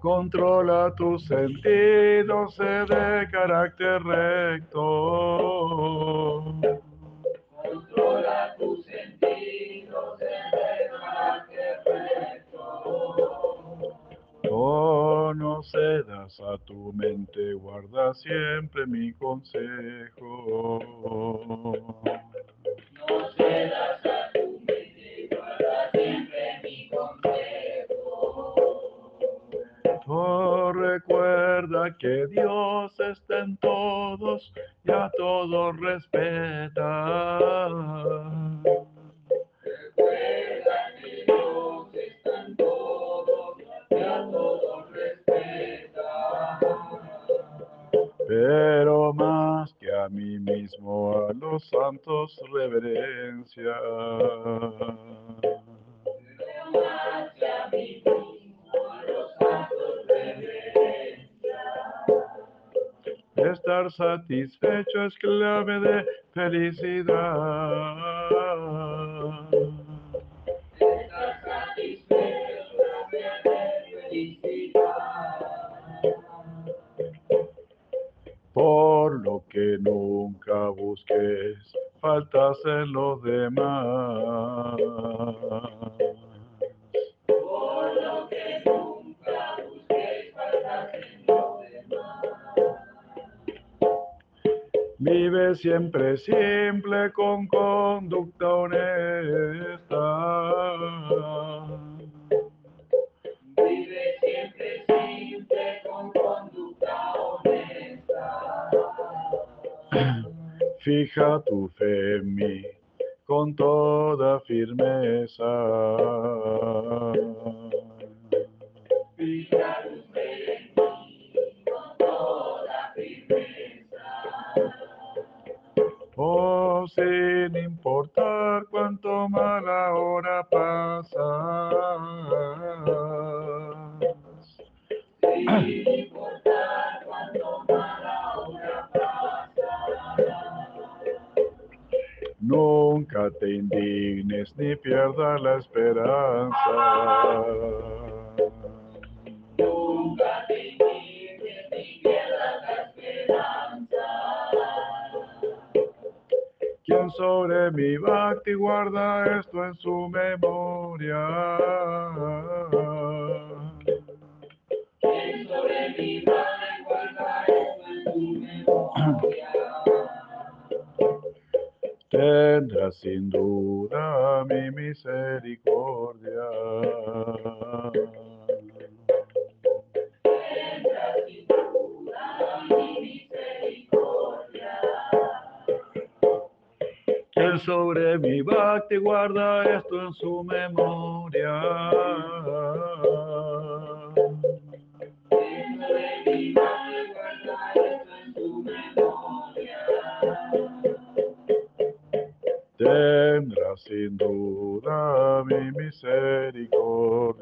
Controla tus sentidos, de carácter recto. A tu mente, guarda siempre mi consejo. No cedas a tu mente, guarda siempre mi consejo. Oh, recuerda que Dios está en todos y a todos respeta. Pero más que a mí mismo, a los santos reverencia. Más que a mí mismo, a los santos reverencia. Estar satisfecho es clave de felicidad. Por lo que nunca busques faltas en los demás. Por lo que nunca busquéis faltas en los demás. Vive siempre simple con conducta honesta. Fija tu fe en mí con toda firmeza. La esperanza. Nunca te ni pierdas la esperanza. Quien sobre mi bhakti guarda esto en su memoria. Quien sobre mi madre guarda esto en su memoria. Tendrá sin duda mi bhakti guarda esto en su memoria. Tendrá sin duda mi misericordia.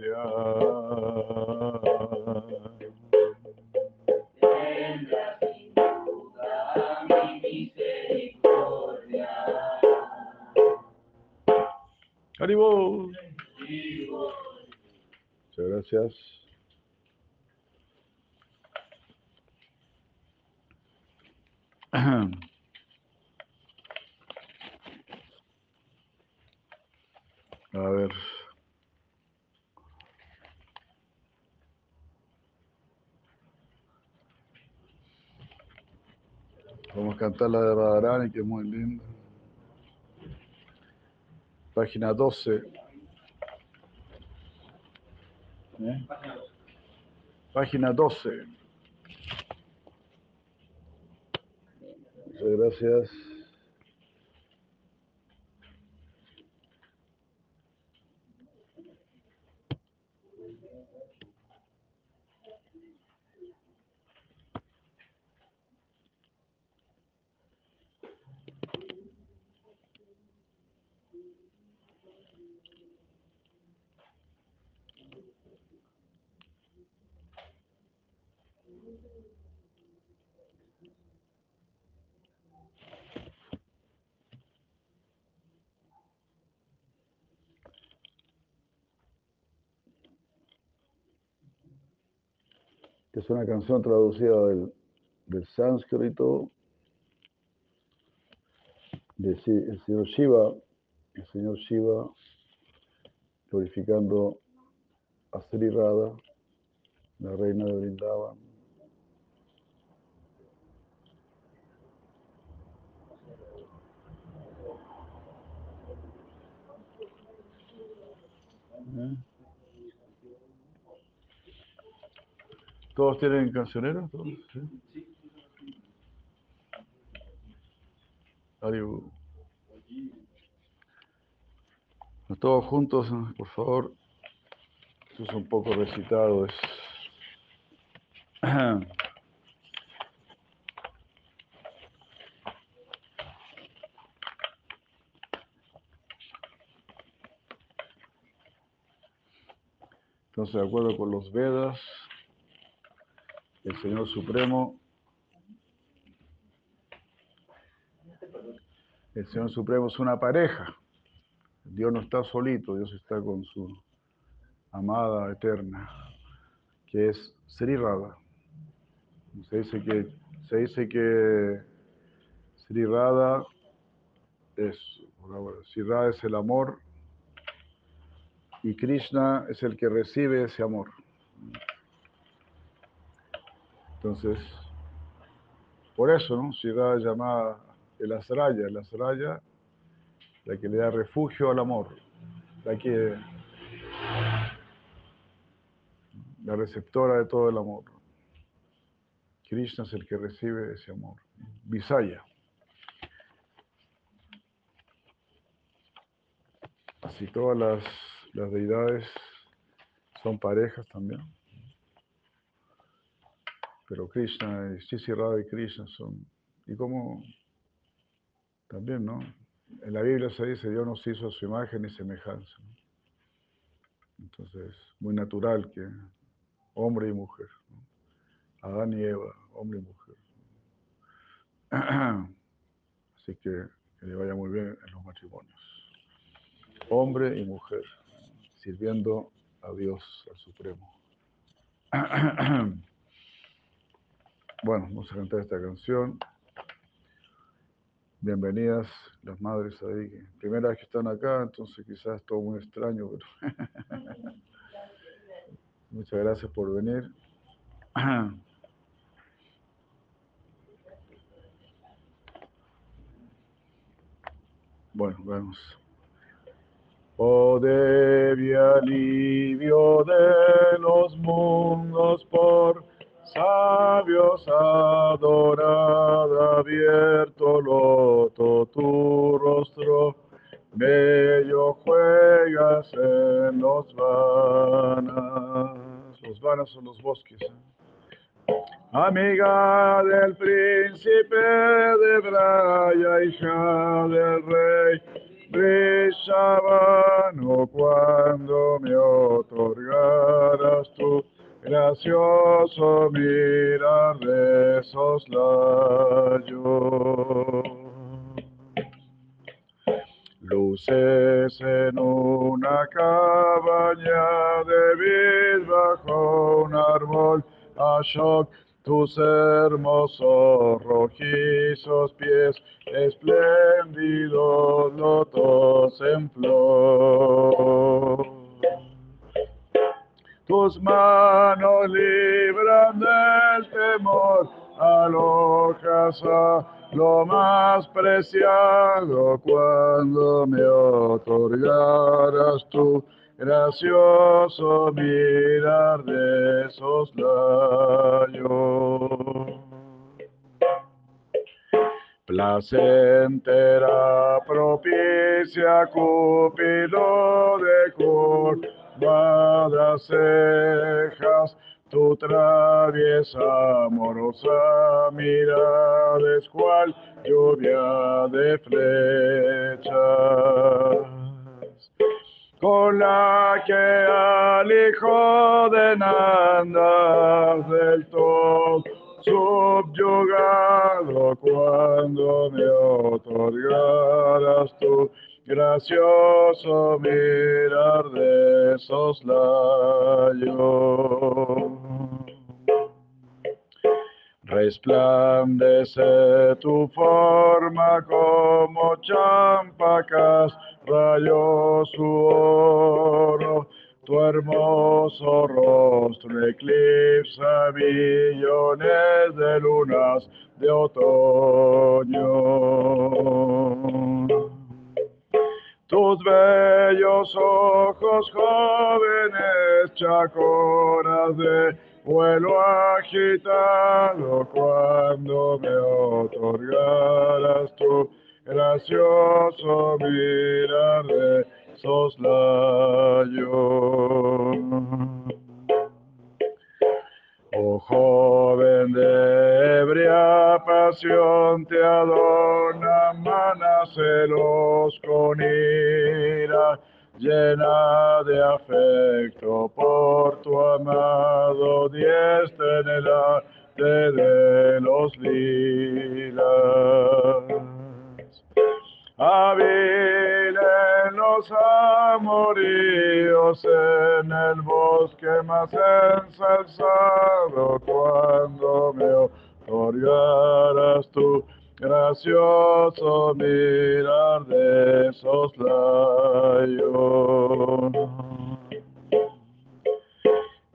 Cantar la de Radharani, que muy linda. Página 12. ¿Eh? Página 12. Muchas gracias. que es una canción traducida del, del sánscrito del señor Shiva, el señor Shiva glorificando a Sri Radha, la reina de Vrindavan. ¿Eh? ¿Todos tienen cancioneros? ¿Todos? Todos juntos, por favor. Esto es un poco recitado. Es... Entonces, de acuerdo con los Vedas, el Señor Supremo, el Señor Supremo es una pareja. Dios no está solito, Dios está con su amada eterna, que es Sri Radha. Se dice que, se dice que Sri Radha es, Sri Radha es el amor y Krishna es el que recibe ese amor. Entonces, por eso, ¿no? Ciudad llamada el Asraya, el Asraya, la que le da refugio al amor, la que la receptora de todo el amor. Krishna es el que recibe ese amor. Visaya. Así todas las, las deidades son parejas también. Pero Krishna y Sisi Radha y Krishna son. Y como también, ¿no? En la Biblia se dice, Dios nos hizo su imagen y semejanza. Entonces, muy natural que hombre y mujer. Adán y Eva, hombre y mujer. Así que que le vaya muy bien en los matrimonios. Hombre y mujer, sirviendo a Dios, al Supremo. Bueno, vamos a cantar esta canción. Bienvenidas las madres ahí. Primera vez que están acá, entonces quizás todo muy extraño, pero muchas gracias por venir. Bueno, vamos. Oh Devi, alivio de los mundos por sabios adorada, abierto loto tu rostro, bello juegas en los vanas. Los vanas son los bosques. ¿eh? Amiga del príncipe de Braya, hija del rey, brillavano cuando me otorgaras tu gracioso mirar de soslayo. Luces en una cabaña de vid bajo un árbol, Ashok, tus hermosos rojizos pies, espléndidos lotos en flor. Tus manos libran del temor, alojas a lo más preciado cuando me otorgaras tu gracioso mirar de soslayo. Placentera propicia Cupido de curvadas cejas, tu traviesa amorosa mirada es cual lluvia de flechas. Con la que al hijo de Nanda del todo subyugado cuando me otorgaras tu gracioso mirar de soslayo. Resplandece tu forma como champacas, rayos su oro, tu hermoso rostro eclipsa millones de lunas de otoño. Tus bellos ojos jóvenes, chacoras de vuelo agitado, cuando me otorgaras tu gracioso mirar de soslayo. Oh joven de ebria pasión te adorna, mana celos con ira, llena de afecto por tu amado diestra en el arte de los lilas. Hábil en los amoríos en el bosque más ensalzado cuando me otorgaras tu gracioso mirar de soslayo.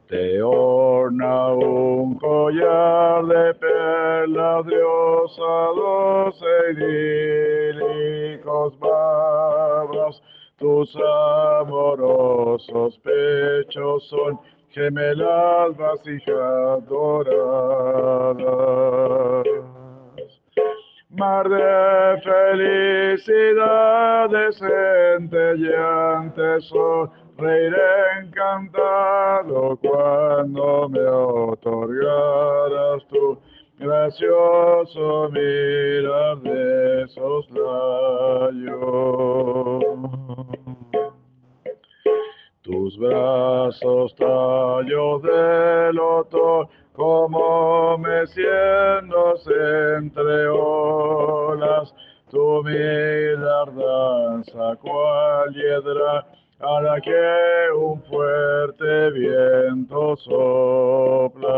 Te orna un collar de perlas diosados e idílicos babas. Tus amorosos pechos son gemelas vasijas doradas. Mar de felicidad centelleante soy, reiré encantado cuando me otorgaras tu gracioso mirar de soslayo. Tus brazos tallos de loto, como meciéndose entre olas, tu mirar danza cual hiedra a la que un fuerte viento sopla.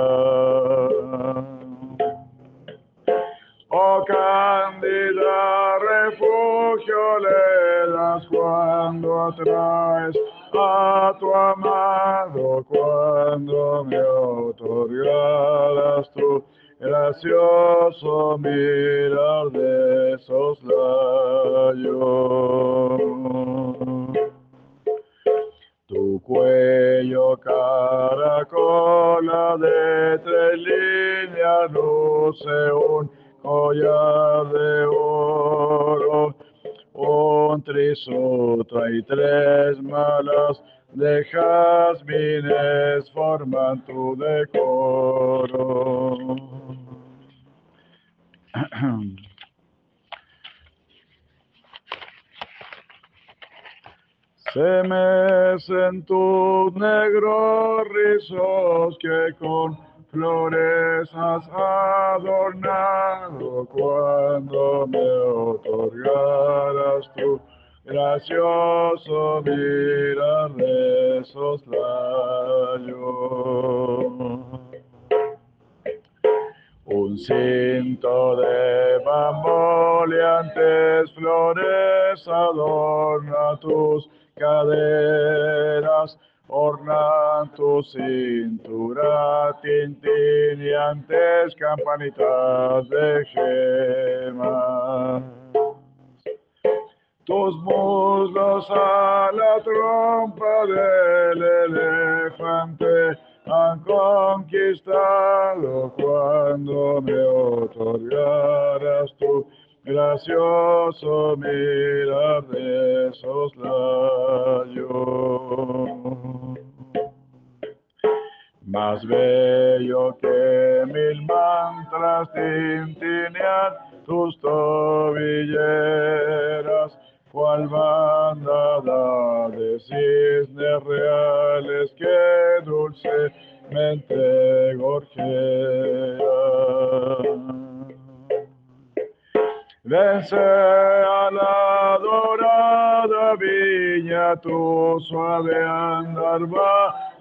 Oh cándida, refugio le das cuando atraes a tu amado, cuando me otorgaras tu gracioso mirar de soslayo. Tu cuello caracola de tres líneas luce un collar de oro, un trisutra y tres malas de jazmines forman tu decoro. Se mecen tus negros rizos que con flores has adornado cuando me otorgaras tu gracioso mirar de soslayo. Un cinto de bamboleantes flores adorna tus caderas, ornan tu cintura, tintineantes campanitas de gemas. tus muslos a la trompa del elefante han conquistado cuando me otorgaras tu gracioso mirar de soslayo. Más bello que mil mantras tintinean tus tobilleras, cual bandada de cisnes reales que dulcemente gorjean. Vence a la dorada viña tu suave andar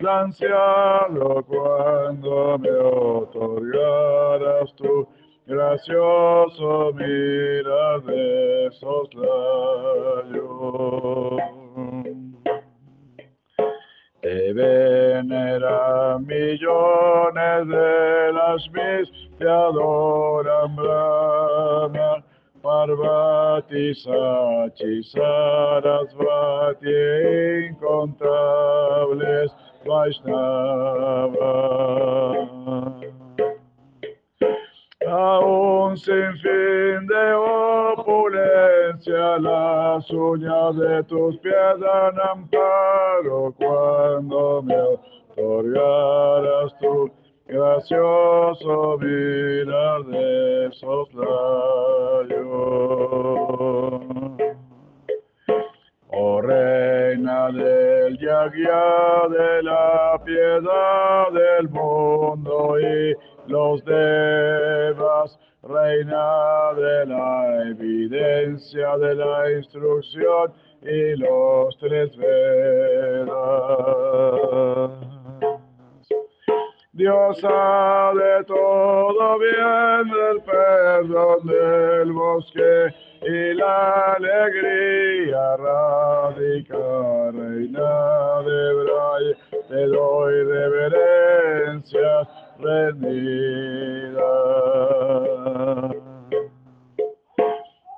balanceado cuando me otorgaras tu gracioso mirar de soslayo. Te veneran millones de las mis, te adoran Brahma, Parvati, Sachi, Sarasvati, incontables Vaishnava. Aún sin fin de opulencia, las uñas de tus pies dan amparo cuando me otorgaras tu gracioso mirar de soslayo. Oh reina del yagya de la piedad del mundo y los devas, reina de la evidencia de la instrucción y los tres vedas. Diosa de todo bien, del perdón del bosque y la alegría radica, reina de Braille, te doy reverencias rendida.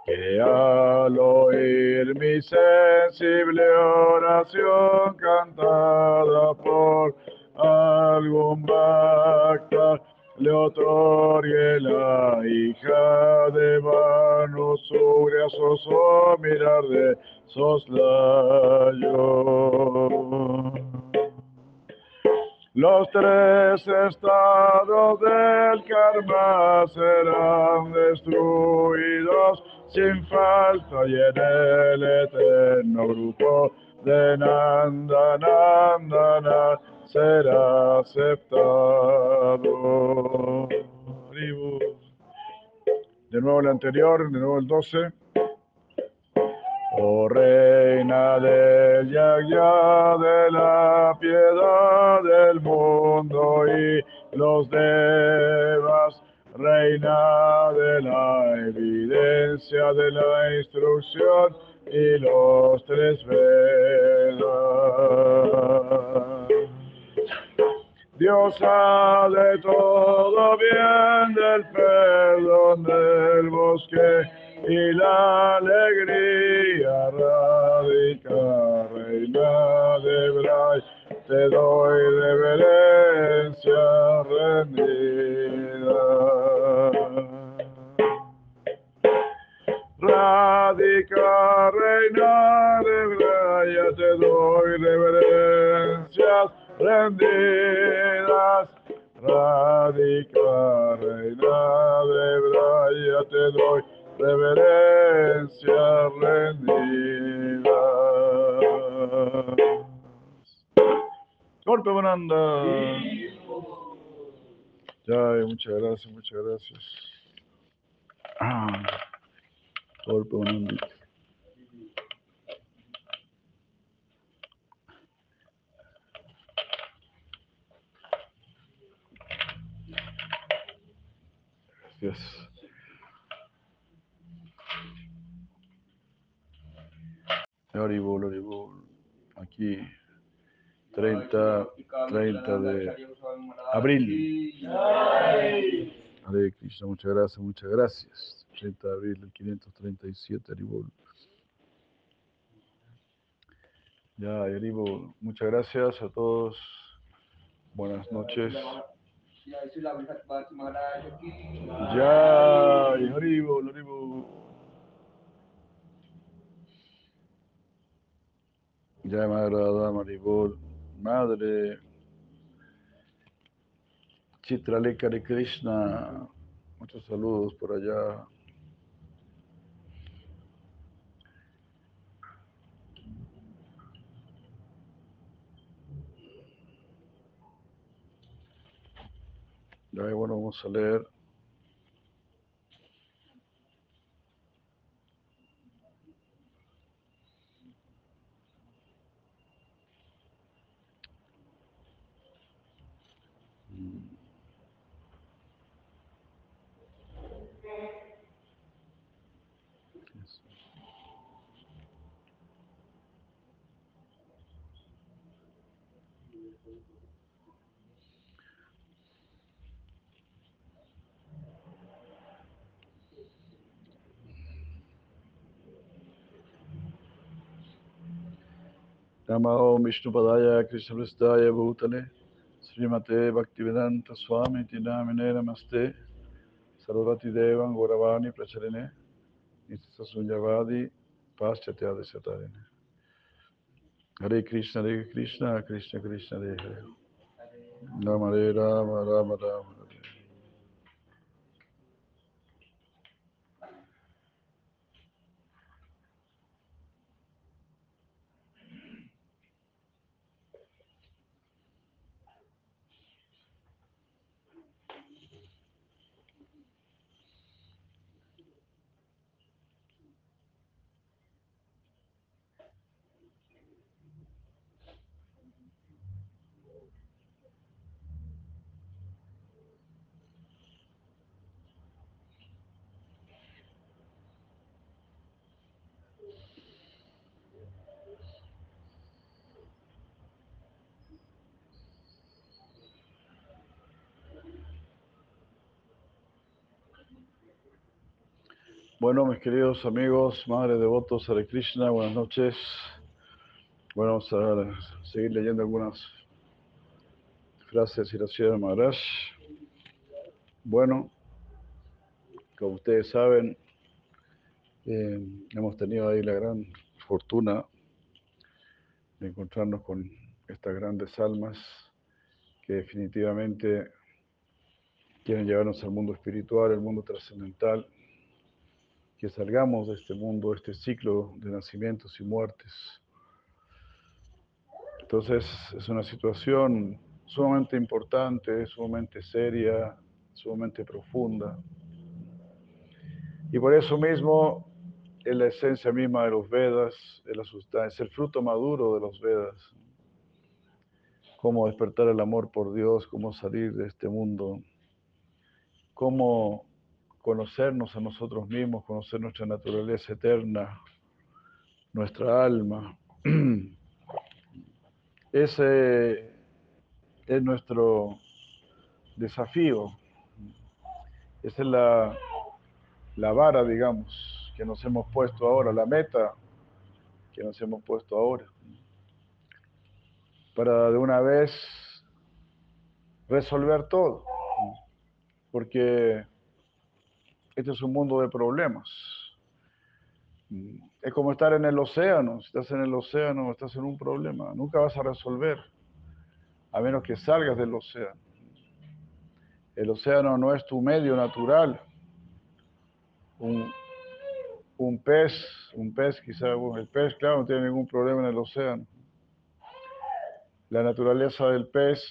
Que al oír mi sensible oración cantada por algún bhakta, le otorgue la hija de vano su gracioso mirar de soslayo. Los tres estados del karma serán destruidos sin falta y en el eterno grupo de Nanda Nandana será aceptado. De nuevo el anterior, de nuevo el 12. Oh reina del yagya de la piedad del mundo y los devas, reina de la evidencia de la instrucción y los tres vedas. Diosa de todo bien, del perdón del bosque y la alegría radica, reina de Bray, te doy reverencia rendida. Radica, reina de Bray, te doy reverencias rendidas. Radica, reina de Braya, te doy reverencia rendida. Corpe Bonanda. Ya, muchas gracias, muchas gracias. Ah, Corpe Bonanda. Gracias. Oribol, Oribol. Aquí, 30, 30 de abril. Hare Krishna, muchas gracias, muchas gracias. 30 de abril del 537, Aribol. Ya, Yaribo, muchas gracias a todos. Buenas noches. Ya, Maharaj ki. Ya, Madre Radha Maribol, Madre Chitraleka de Krishna. Muchos saludos por allá. Ya, bueno, vamos a leer. नमो विष्णुपदाय कृष्णवृष्टाय भूतले। श्रीमते भक्तिवेदान्तस्वामिति नामिने नमस्ते। सरस्वतीदेवं गौरवाणी प्रचलिने नित्यसुञ्जवादि पाश्चात्यादिशतारिणे। हरे कृष्ण हरे कृष्ण कृष्ण कृष्ण, हरे हरे। नम हरे राम राम Ram. Bueno, mis queridos amigos, madre devotos, Hare Krishna, buenas noches. Bueno, vamos a seguir leyendo algunas frases y la de Maharaj. Bueno, como ustedes saben, eh, hemos tenido ahí la gran fortuna de encontrarnos con estas grandes almas que definitivamente quieren llevarnos al mundo espiritual, al mundo trascendental que salgamos de este mundo, este ciclo de nacimientos y muertes. Entonces es una situación sumamente importante, sumamente seria, sumamente profunda. Y por eso mismo es la esencia misma de los Vedas, es la sustancia, es el fruto maduro de los Vedas. Cómo despertar el amor por Dios, cómo salir de este mundo, cómo conocernos a nosotros mismos, conocer nuestra naturaleza eterna, nuestra alma. Ese es nuestro desafío. Esa es la, la vara, digamos, que nos hemos puesto ahora, la meta que nos hemos puesto ahora. Para de una vez resolver todo. Porque este es un mundo de problemas. Es como estar en el océano. Si estás en el océano, estás en un problema. Nunca vas a resolver, a menos que salgas del océano. El océano no es tu medio natural. Un, un pez, un pez quizá, el pez, claro, no tiene ningún problema en el océano. La naturaleza del pez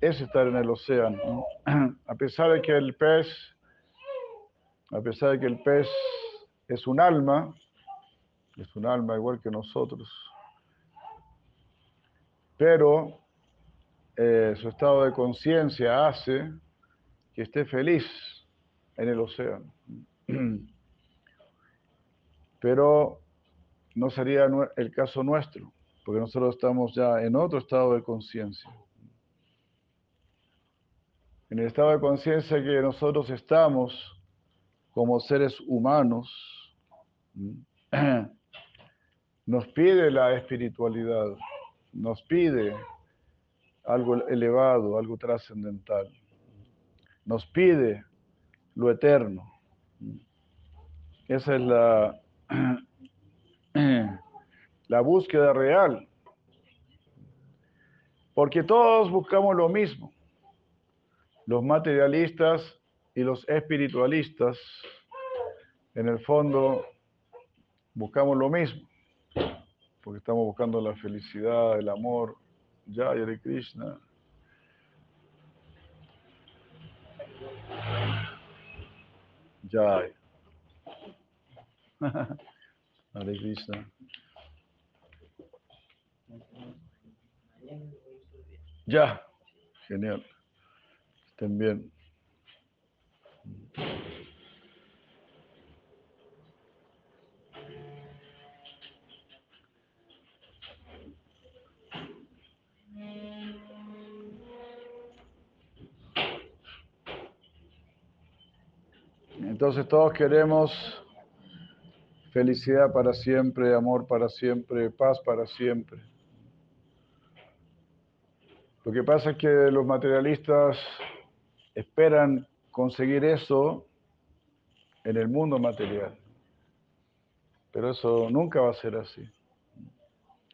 es estar en el océano. A pesar de que el pez a pesar de que el pez es un alma, es un alma igual que nosotros, pero eh, su estado de conciencia hace que esté feliz en el océano. Pero no sería el caso nuestro, porque nosotros estamos ya en otro estado de conciencia. En el estado de conciencia que nosotros estamos, como seres humanos, nos pide la espiritualidad, nos pide algo elevado, algo trascendental, nos pide lo eterno. Esa es la, la búsqueda real. Porque todos buscamos lo mismo. Los materialistas y los espiritualistas, en el fondo, buscamos lo mismo. Porque estamos buscando la felicidad, el amor. Ya, Hare Krishna. Jai. Hare Krishna. Ya, genial. Estén bien. Entonces todos queremos felicidad para siempre, amor para siempre, paz para siempre. Lo que pasa es que los materialistas esperan conseguir eso en el mundo material. Pero eso nunca va a ser así.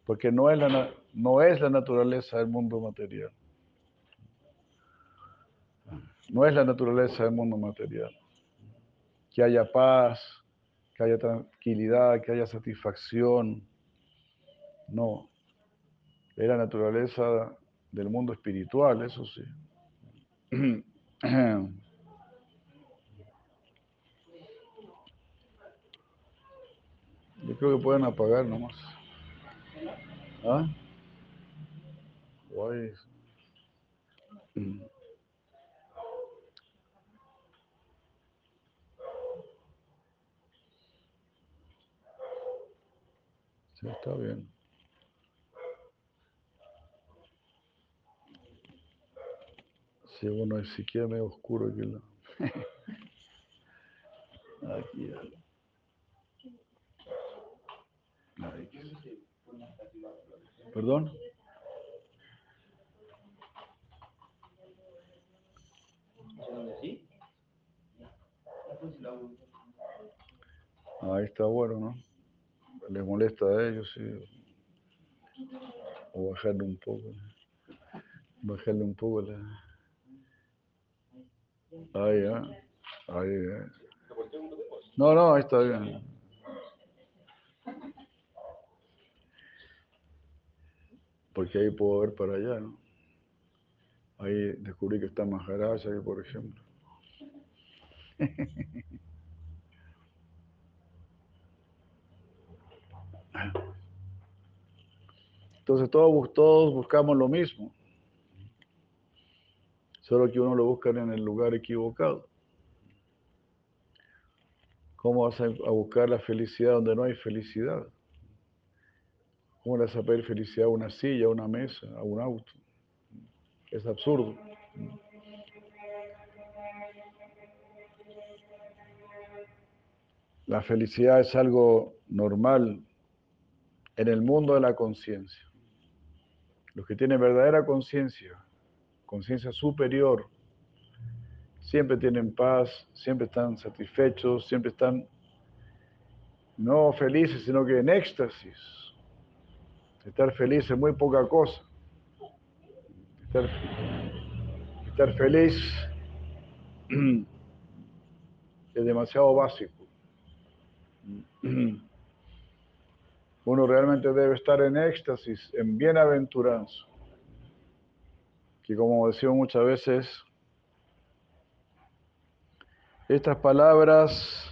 Porque no es la, no es la naturaleza del mundo material. No es la naturaleza del mundo material. Que haya paz, que haya tranquilidad, que haya satisfacción. No. Es la naturaleza del mundo espiritual, eso sí. Yo creo que pueden apagar nomás. ¿Ah? Guay. Sí, está bien. Sí, bueno, ni siquiera medio oscuro aquí. aquí. Aquí. ¿Perdón? Ahí está bueno, ¿no? Les molesta a ellos, sí. O bajarle un poco. Bajarle un poco la... Ahí, ¿eh? Ahí, ¿eh? No, no, ahí está bien. Porque ahí puedo ver para allá, ¿no? Ahí descubrí que está Maharaja ahí, por ejemplo. Entonces todos, todos buscamos lo mismo, solo que uno lo busca en el lugar equivocado. ¿Cómo vas a buscar la felicidad donde no hay felicidad? ¿Cómo le vas a pedir felicidad a una silla, a una mesa, a un auto? Es absurdo. La felicidad es algo normal en el mundo de la conciencia. Los que tienen verdadera conciencia, conciencia superior, siempre tienen paz, siempre están satisfechos, siempre están no felices, sino que en éxtasis. Estar feliz es muy poca cosa. Estar, estar feliz es demasiado básico. Uno realmente debe estar en éxtasis, en bienaventuranza. Que como decimos muchas veces, estas palabras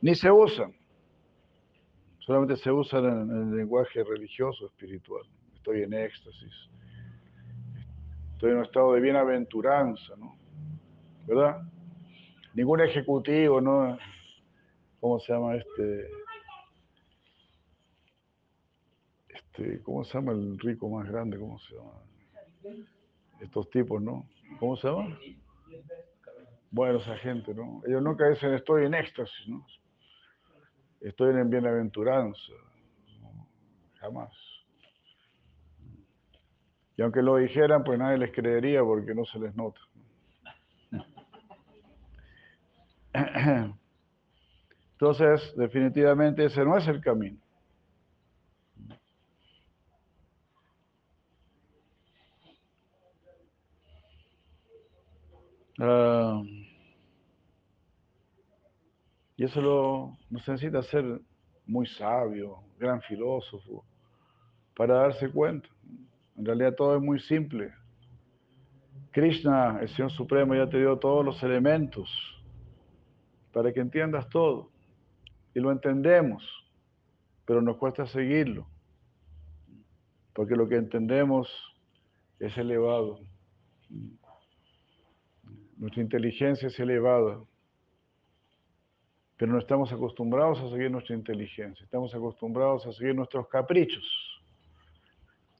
ni se usan, solamente se usan en, el lenguaje religioso, espiritual. Estoy en éxtasis, estoy en un estado de bienaventuranza, ¿no? ¿Verdad? Ningún ejecutivo, ¿no? ¿Cómo se llama este? Este, ¿cómo se llama el rico más grande? ¿Cómo se llama? Estos tipos, ¿no? ¿Cómo se llama? Bueno, esa gente, ¿no? Ellos nunca dicen estoy en éxtasis, ¿no? Estoy en bienaventuranza. jamás. Y aunque lo dijeran, pues nadie les creería porque no se les nota. Entonces, definitivamente ese no es el camino. Ah, y eso lo, no necesita ser muy sabio, gran filósofo, para darse cuenta. En realidad todo es muy simple. Krishna, el Señor Supremo, ya te dio todos los elementos para que entiendas todo. Y lo entendemos, pero nos cuesta seguirlo. Porque lo que entendemos es elevado. Nuestra inteligencia es elevada. Pero no estamos acostumbrados a seguir nuestra inteligencia. Estamos acostumbrados a seguir nuestros caprichos,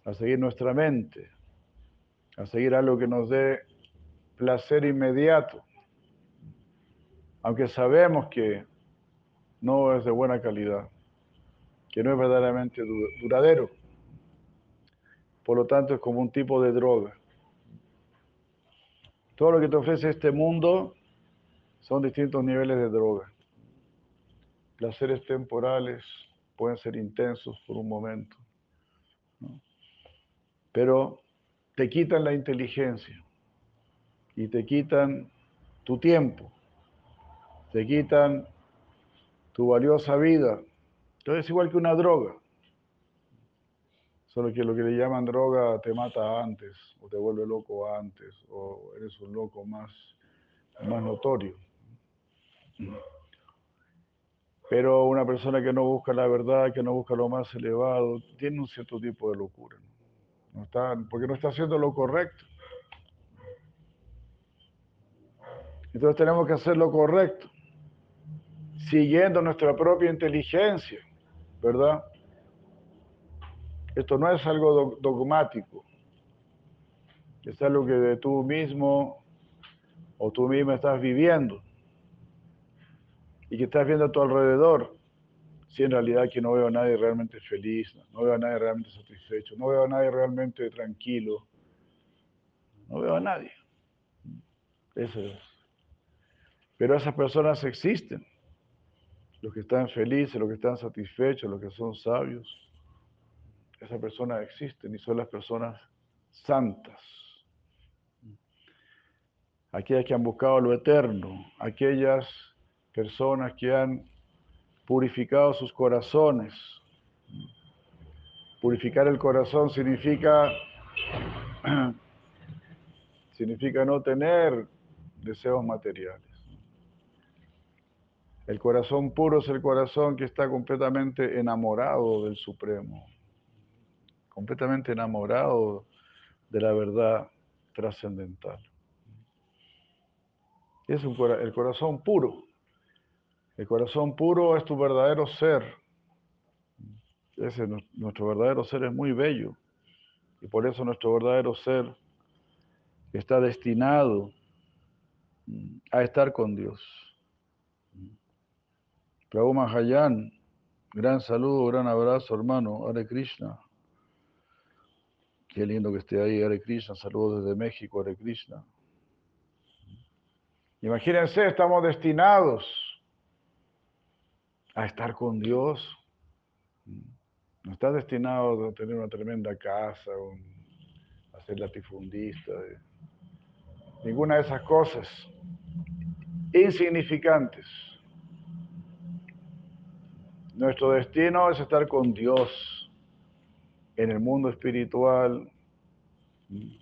a seguir nuestra mente, a seguir algo que nos dé placer inmediato aunque sabemos que no es de buena calidad, que no es verdaderamente duradero. Por lo tanto, es como un tipo de droga. Todo lo que te ofrece este mundo son distintos niveles de droga. Placeres temporales pueden ser intensos por un momento, pero te quitan la inteligencia y te quitan tu tiempo te quitan tu valiosa vida. Entonces es igual que una droga. Solo que lo que le llaman droga te mata antes, o te vuelve loco antes, o eres un loco más, más notorio. Pero una persona que no busca la verdad, que no busca lo más elevado, tiene un cierto tipo de locura. No está, porque no está haciendo lo correcto. Entonces tenemos que hacer lo correcto siguiendo nuestra propia inteligencia, ¿verdad? Esto no es algo dogmático, es algo que tú mismo o tú misma estás viviendo y que estás viendo a tu alrededor. Si en realidad que no veo a nadie realmente feliz, no veo a nadie realmente satisfecho, no veo a nadie realmente tranquilo, no veo a nadie. Eso es. Pero esas personas existen los que están felices, los que están satisfechos, los que son sabios, esas personas existen y son las personas santas. Aquellas que han buscado lo eterno, aquellas personas que han purificado sus corazones. Purificar el corazón significa, significa no tener deseos materiales. El corazón puro es el corazón que está completamente enamorado del Supremo, completamente enamorado de la verdad trascendental. Es el corazón puro. El corazón puro es tu verdadero ser. Ese, nuestro verdadero ser es muy bello. Y por eso nuestro verdadero ser está destinado a estar con Dios. Prabhu Mahayan, gran saludo, gran abrazo, hermano. Hare Krishna. Qué lindo que esté ahí, Hare Krishna. Saludos desde México, Hare Krishna. Imagínense, estamos destinados a estar con Dios. No estás destinado a tener una tremenda casa, a ser latifundista, ninguna de esas cosas insignificantes. Nuestro destino es estar con Dios en el mundo espiritual,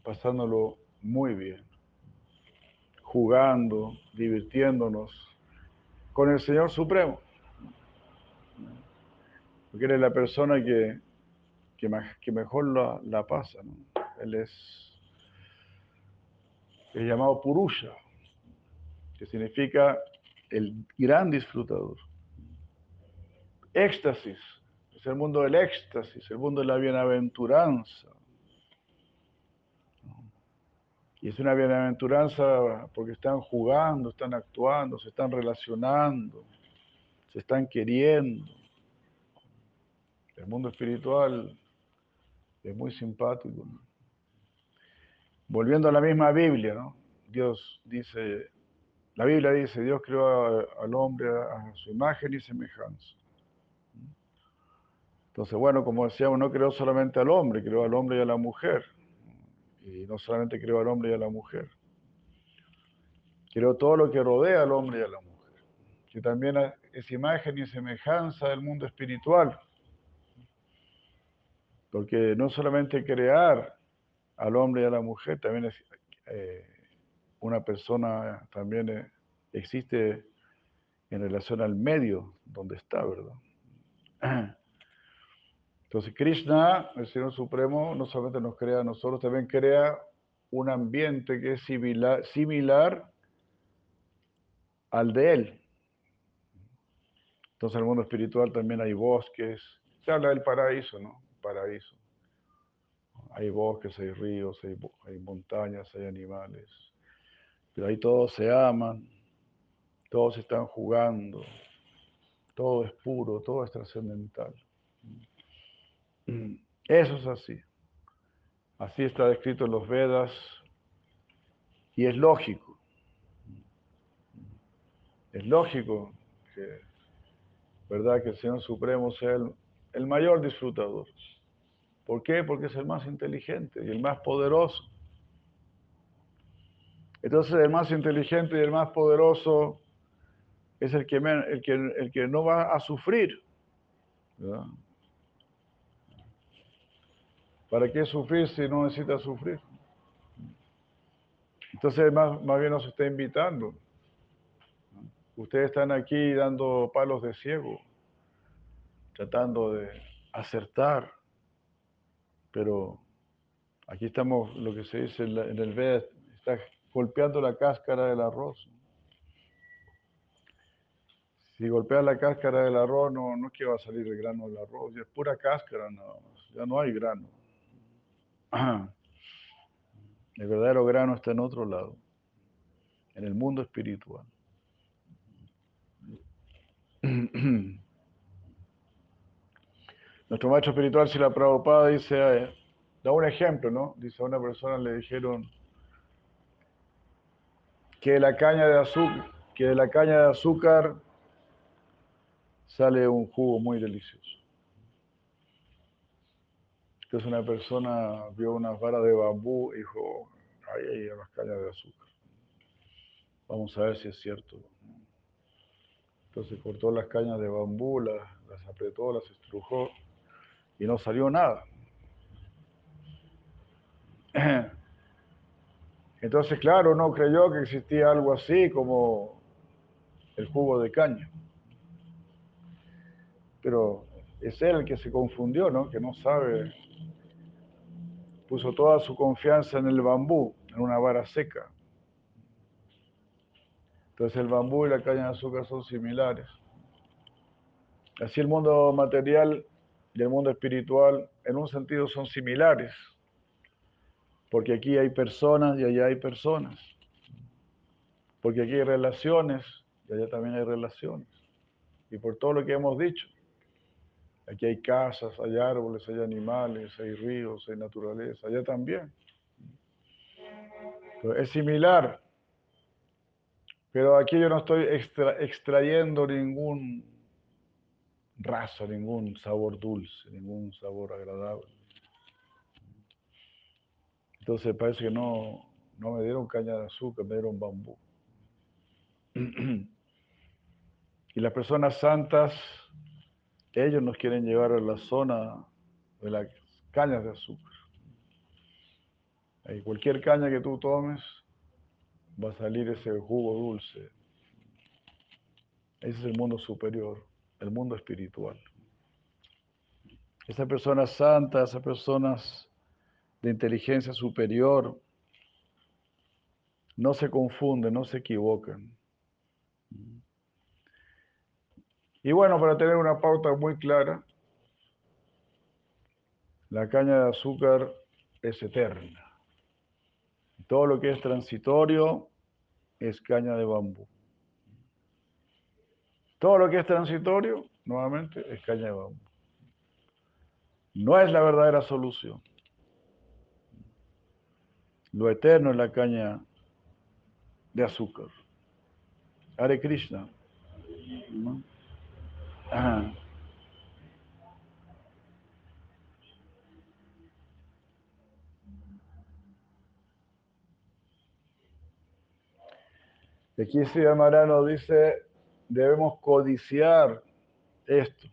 pasándolo muy bien, jugando, divirtiéndonos con el Señor Supremo. Porque Él es la persona que, que, mejor la, pasa. Él es llamado Purusha, que significa el gran disfrutador éxtasis, es el mundo del éxtasis, el mundo de la bienaventuranza. Y es una bienaventuranza porque están jugando, están actuando, se están relacionando, se están queriendo. El mundo espiritual es muy simpático. Volviendo a la misma Biblia, ¿no? Dios dice, la Biblia dice, Dios creó a- al hombre a su imagen y semejanza. Entonces, bueno, como decíamos, no creó solamente al hombre, creó al hombre y a la mujer. Y no solamente creó al hombre y a la mujer. Creó todo lo que rodea al hombre y a la mujer. Que también es imagen y semejanza del mundo espiritual. Porque no solamente crear al hombre y a la mujer, también eh, una persona, también eh, existe en relación al medio donde está, ¿verdad? Entonces Krishna, el Señor Supremo, no solamente nos crea a nosotros, también crea un ambiente que es similar, similar al de Él. Entonces en el mundo espiritual también hay bosques, se habla del paraíso, ¿no? Paraíso. Hay bosques, hay ríos, hay, montañas, hay animales. Pero ahí todos se aman, todos están jugando, todo es puro, todo es trascendental. Eso es así. Así está descrito en los Vedas y es lógico. Es lógico que, ¿verdad? que el Señor Supremo sea el mayor disfrutador. ¿Por qué? Porque es el más inteligente y el más poderoso. Entonces el más inteligente y el más poderoso es el que, el que, el que no va a sufrir. ¿Para qué sufrir si no necesita sufrir? Entonces más, más bien nos está invitando. Ustedes están aquí dando palos de ciego, tratando de acertar, pero aquí estamos, lo que se dice en, el Veda, está golpeando la cáscara del arroz. Si golpeas la cáscara del arroz, no, no es que va a salir el grano del arroz, es pura cáscara nada ya no hay grano. El verdadero grano está en otro lado, en el mundo espiritual. Nuestro maestro espiritual, Sila Prabhupada, dice, eh, da un ejemplo, ¿no? Dice a una persona le dijeron que de la caña de azúcar, que de la caña de azúcar sale un jugo muy delicioso. Entonces una persona vio unas varas de bambú y dijo, ahí hay las cañas de azúcar. Vamos a ver si es cierto. Entonces cortó las cañas de bambú, las apretó, las estrujó y no salió nada. Entonces, claro, no creyó que existía algo así como el jugo de caña. Pero es él el que se confundió, ¿no? Que no sabe. Puso toda su confianza en el bambú, en una vara seca. Entonces el bambú y la caña de azúcar son similares. Así el mundo material y el mundo espiritual en un sentido son similares. Porque aquí hay personas y allá hay personas. Porque aquí hay relaciones y allá también hay relaciones. Y por todo lo que hemos dicho. Aquí hay casas, hay árboles, hay animales, hay ríos, hay naturaleza, allá también. Es similar. Pero aquí yo no estoy extra- extrayendo ningún raso, ningún sabor dulce, ningún sabor agradable. Entonces parece que no, no me dieron caña de azúcar, me dieron bambú. Y las personas santas, ellos nos quieren llevar a la zona de las cañas de azúcar. Ahí cualquier caña que tú tomes, va a salir ese jugo dulce. Ese es el mundo superior, el mundo espiritual. Esas personas santas, esas personas de inteligencia superior, no se confunden, no se equivocan. Y bueno, para tener una pauta muy clara, la caña de azúcar es eterna. Todo lo que es transitorio es caña de bambú. Todo lo que es transitorio, nuevamente, es caña de bambú. no es la verdadera solución. Lo eterno es la caña de azúcar. Hare Krishna. Ajá. Aquí Sri dice, debemos codiciar esto,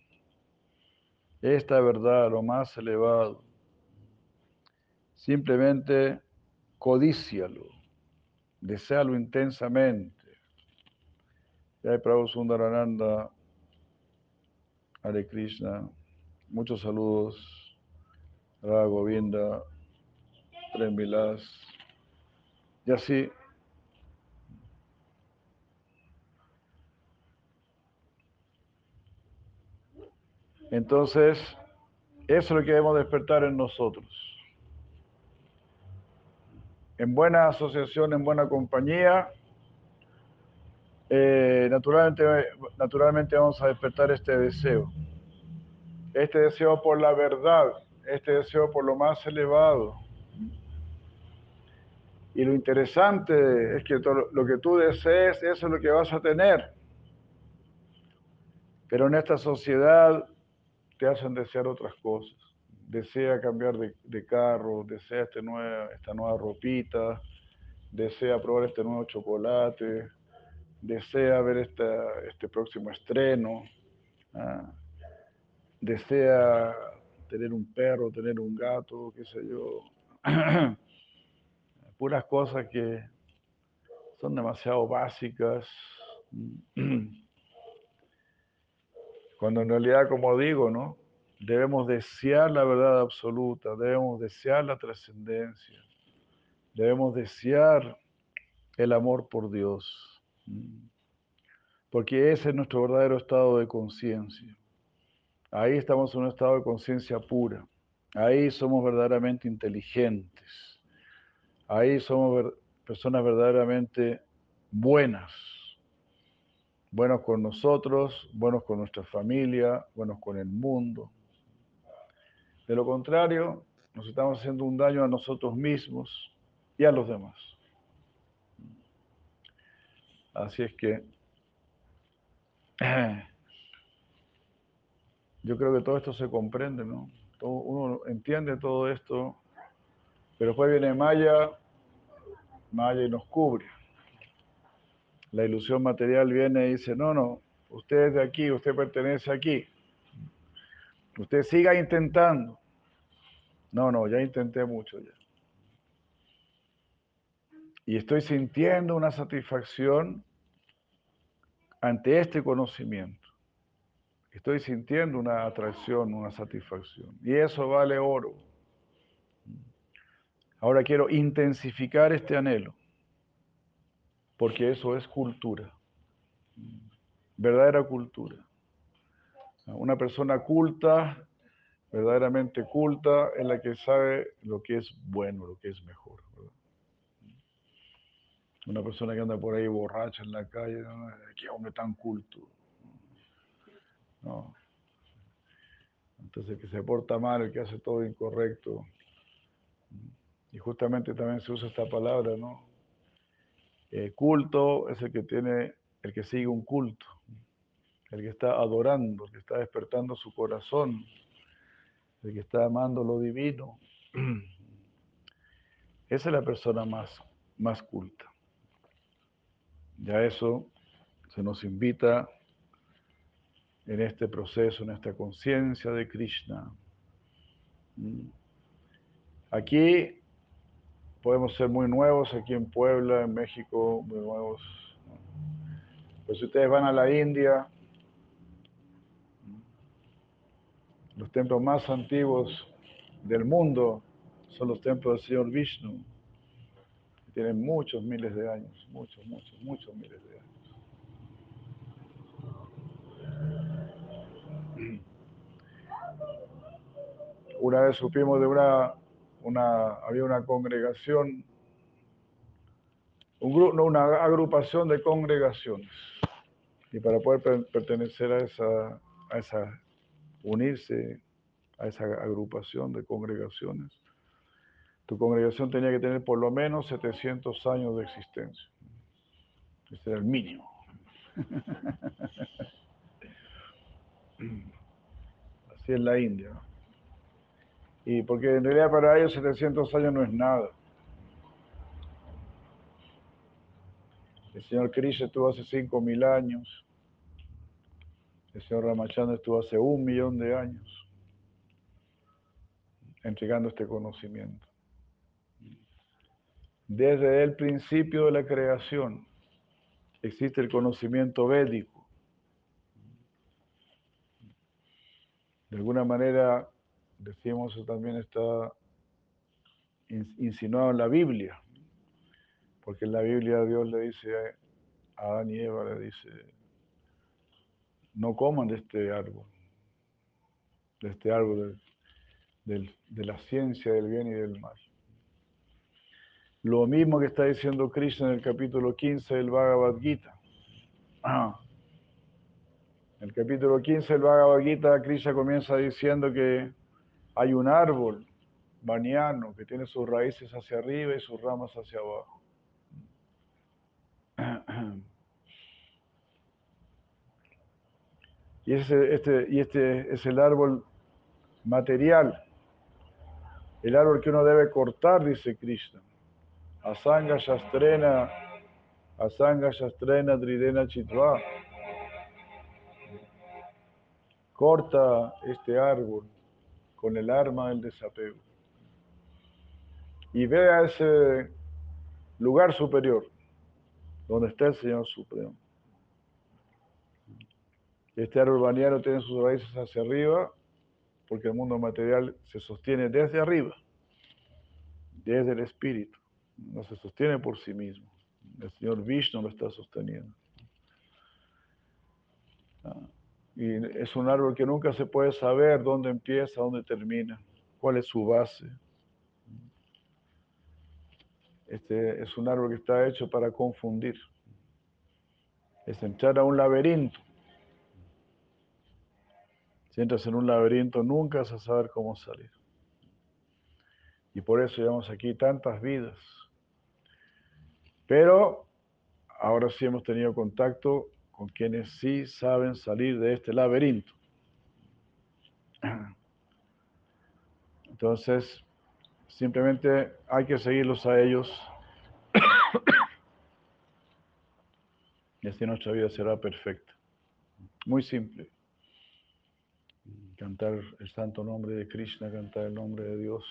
esta verdad, lo más elevado. Simplemente codícialo, desealo intensamente. Jai Prabhu Sundarananda, Hare Krishna, muchos saludos, Radha Govinda, Prem Vilas, y así. Entonces, eso es lo que debemos despertar en nosotros. En buena asociación, en buena compañía, eh, naturalmente, naturalmente vamos a despertar este deseo. Este deseo por la verdad, este deseo por lo más elevado. Y lo interesante es que todo lo que tú desees, eso es lo que vas a tener. Pero en esta sociedad te hacen desear otras cosas. Desea cambiar de, carro, desea este nueva, esta nueva ropita, desea probar este nuevo chocolate, desea ver esta, este próximo estreno, ah, desea tener un perro, tener un gato, qué sé yo. Puras cosas que son demasiado básicas. Cuando en realidad, como digo, ¿no? Debemos desear la verdad absoluta, debemos desear la trascendencia, debemos desear el amor por Dios, porque ese es nuestro verdadero estado de conciencia. Ahí estamos en un estado de conciencia pura, ahí somos verdaderamente inteligentes, ahí somos personas verdaderamente buenas buenos con nosotros, buenos con nuestra familia, buenos con el mundo. De lo contrario, nos estamos haciendo un daño a nosotros mismos y a los demás. Así es que yo creo que todo esto se comprende, ¿no? uno entiende todo esto, pero después viene Maya, Maya y nos cubre la ilusión material viene y dice, no, no, usted es de aquí, usted pertenece aquí. Usted siga intentando. No, no, ya intenté mucho ya. Y estoy sintiendo una satisfacción ante este conocimiento. Estoy sintiendo una atracción, una satisfacción. Y eso vale oro. Ahora quiero intensificar este anhelo porque eso es cultura, verdadera cultura. Una persona culta, verdaderamente culta, es la que sabe lo que es bueno, lo que es mejor. Una persona que anda por ahí borracha en la calle, qué hombre tan culto. No. Entonces, el que se porta mal, el que hace todo incorrecto. Y justamente también se usa esta palabra, ¿no? Eh, culto es el que tiene, el que sigue un culto, el que está adorando, el que está despertando su corazón, el que está amando lo divino. Esa es la persona más, más culta. Ya eso se nos invita en este proceso, en esta conciencia de Krishna. Mm. Aquí podemos ser muy nuevos aquí en Puebla, en México, muy nuevos. Pues si ustedes van a la India, los templos más antiguos del mundo son los templos del Señor Vishnu, tienen muchos miles de años, muchos, muchos, muchos miles de años. Una vez supimos de una una, había una congregación, un grupo, una agrupación de congregaciones. Y para poder pertenecer a esa, a esa, unirse a esa agrupación de congregaciones. Tu congregación tenía que tener por lo menos 700 años de existencia. Ese era el mínimo. Así es la India. Y porque en realidad para ellos 700 años no es nada. El señor Krishna estuvo hace 5.000 años. El señor Ramachandra estuvo hace un millón de años entregando este conocimiento. Desde el principio de la creación existe el conocimiento védico. De alguna manera, decimos, eso también está insinuado en la Biblia, porque en la Biblia Dios le dice a Adán y Eva, le dice, no coman de este árbol, de este árbol de la ciencia del bien y del mal. Lo mismo que está diciendo Krishna en el capítulo 15 del Bhagavad Gita. En el capítulo 15 del Bhagavad Gita, Krishna comienza diciendo que hay un árbol baniano que tiene sus raíces hacia arriba y sus ramas hacia abajo. Y, ese, este, y este es el árbol material, el árbol que uno debe cortar, dice Krishna. Asanga Shastrena, Asanga Shastrena Tridena Chitva. Corta este árbol con el arma del desapego. Y ve a ese lugar superior, donde está el Señor Supremo. Este árbol baniano tiene sus raíces hacia arriba, porque el mundo material se sostiene desde arriba, desde el espíritu no se sostiene por sí mismo. El Señor Vishnu lo está sosteniendo. Ah, y es un árbol que nunca se puede saber dónde empieza, dónde termina, cuál es su base. Este es un árbol que está hecho para confundir. Es entrar a un laberinto. Si entras en un laberinto, nunca vas a saber cómo salir. Y por eso llevamos aquí tantas vidas pero ahora sí hemos tenido contacto con quienes sí saben salir de este laberinto. Entonces, simplemente hay que seguirlos a ellos y así nuestra vida será perfecta. Muy simple. Cantar el santo nombre de Krishna, cantar el nombre de Dios.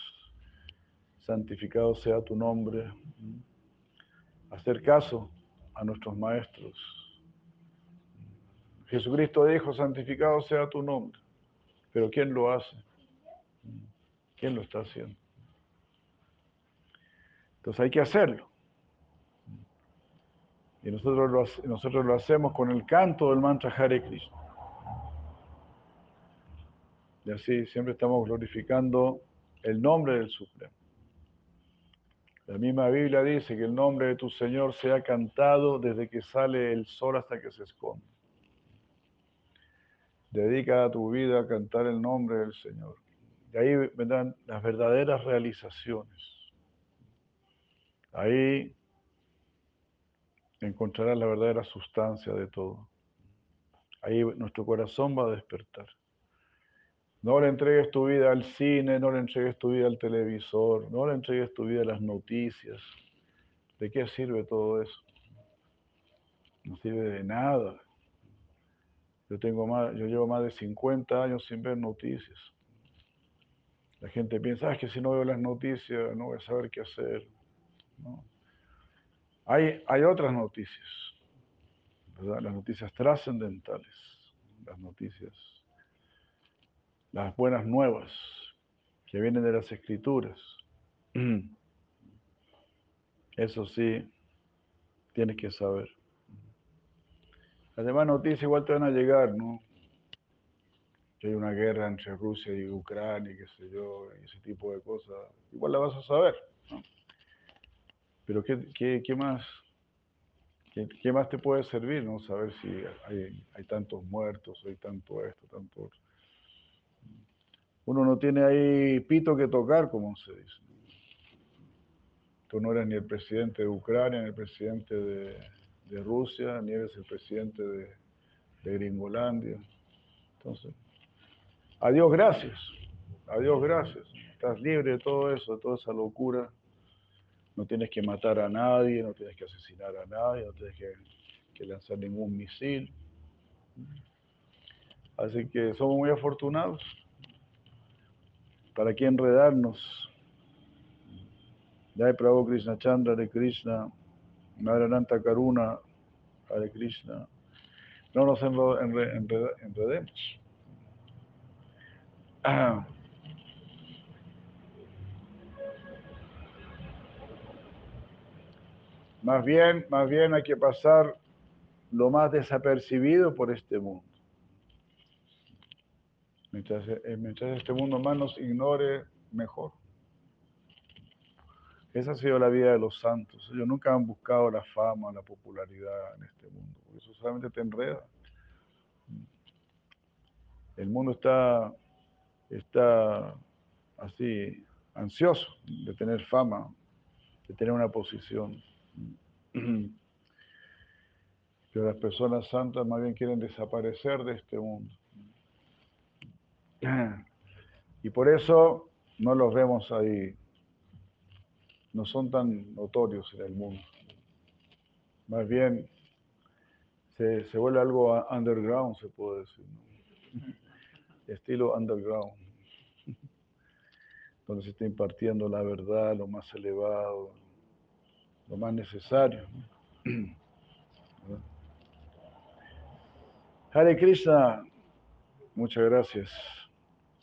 Santificado sea tu nombre hacer caso a nuestros maestros. Jesucristo dijo, santificado sea tu nombre, pero ¿quién lo hace? ¿Quién lo está haciendo? Entonces hay que hacerlo. Y nosotros lo, nosotros lo hacemos con el canto del mantra Hare Krishna. Y así siempre estamos glorificando el nombre del Supremo. La misma Biblia dice que el nombre de tu Señor sea cantado desde que sale el sol hasta que se esconde. Dedica tu vida a cantar el nombre del Señor. Y ahí vendrán las verdaderas realizaciones. Ahí encontrarás la verdadera sustancia de todo. Ahí nuestro corazón va a despertar. No le entregues tu vida al cine, no le entregues tu vida al televisor, no le entregues tu vida a las noticias. ¿De qué sirve todo eso? No sirve de nada. Yo, tengo más, yo llevo más de 50 años sin ver noticias. La gente piensa, ah, es que si no veo las noticias no voy a saber qué hacer. Hay, hay otras noticias, las noticias trascendentales, las noticias las buenas nuevas que vienen de las escrituras. Eso sí, tienes que saber. Las demás noticias igual te van a llegar, ¿no? Que hay una guerra entre Rusia y Ucrania, qué sé yo, y ese tipo de cosas. Igual la vas a saber, ¿no? Pero ¿qué, qué, qué más? ¿Qué, ¿Qué, más te puede servir, no? Saber si hay, tantos muertos, hay tanto esto, tanto uno no tiene ahí pito que tocar, como se dice. Tú no eres ni el presidente de Ucrania, ni el presidente de, de Rusia, ni eres el presidente de, de Gringolandia. Entonces, adiós, gracias. Adiós, gracias. Estás libre de todo eso, de toda esa locura. No tienes que matar a nadie, no tienes que asesinar a nadie, no tienes que, que lanzar ningún misil. Así que somos muy afortunados. ¿Para qué enredarnos? Prabhu Krishna Chandra de Krishna, Madre Nanta Karuna, Hare Krishna. No nos enredemos. Ah. Más bien, más bien hay que pasar lo más desapercibido por este mundo. Mientras, eh, mientras este mundo más nos ignore, mejor. Esa ha sido la vida de los santos. Ellos nunca han buscado la fama, la popularidad en este mundo, eso solamente te enreda. El mundo está, está así, ansioso de tener fama, de tener una posición. Pero las personas santas más bien quieren desaparecer de este mundo. Y por eso no los vemos ahí. No son tan notorios en el mundo. Más bien se, se vuelve algo underground, se puede decir. ¿no? Estilo underground. Donde se está impartiendo la verdad, lo más elevado, lo más necesario. ¿no? Hare Krishna, muchas gracias.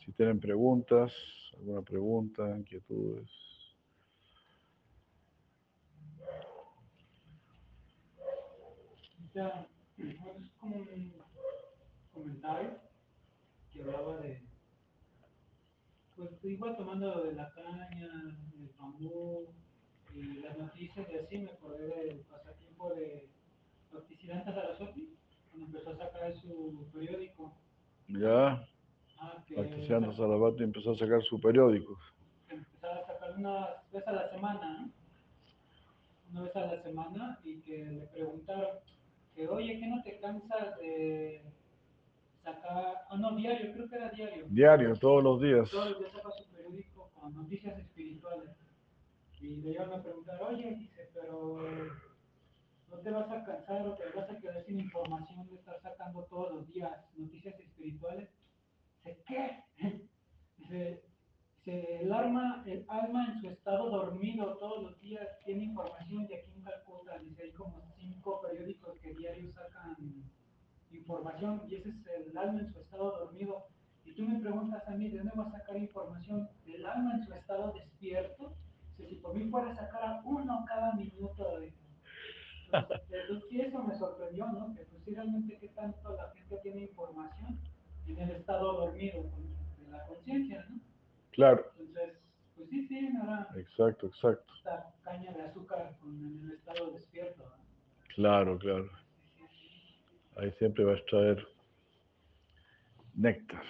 Si tienen preguntas, alguna pregunta, inquietudes. Ya, bueno, es como un comentario que hablaba de, pues igual tomando de la caña, el bambú y las noticias y así, me acordé del pasatiempo de Bhaktisiddhanta Saraswati, cuando empezó a sacar su periódico. Ya, Ah, que empezó a sacar su periódico. empezaba a sacar una vez a la semana, ¿no? Una vez a la semana y que le preguntaron que, oye, ¿qué no te cansas de sacar, ah, no, diario, creo que era diario. Diario, todos los días. Todos los días saca su periódico con noticias espirituales. Y le iban a preguntar, oye, dice, pero no te vas a cansar o te vas a quedar sin información de estar sacando todos los días noticias espirituales. Dice, ¿qué? Dice, dice, el alma, el alma en su estado dormido todos los días tiene información de aquí en Calcuta. Dice, hay como cinco periódicos que diario sacan información y ese es el alma en su estado dormido. Y tú me preguntas a mí, ¿de dónde va a sacar información? ¿Del alma en su estado despierto? Dice, si por mí fuera sacar uno cada minuto de... Entonces, eso me sorprendió, ¿no? Que pues realmente qué tanto la gente tiene información en el estado dormido de la conciencia, ¿no? Claro, Entonces, pues sí, sí, ahora exacto, exacto. esta caña de azúcar en el estado despierto. ¿no? Claro, claro. Ahí siempre va a extraer néctar.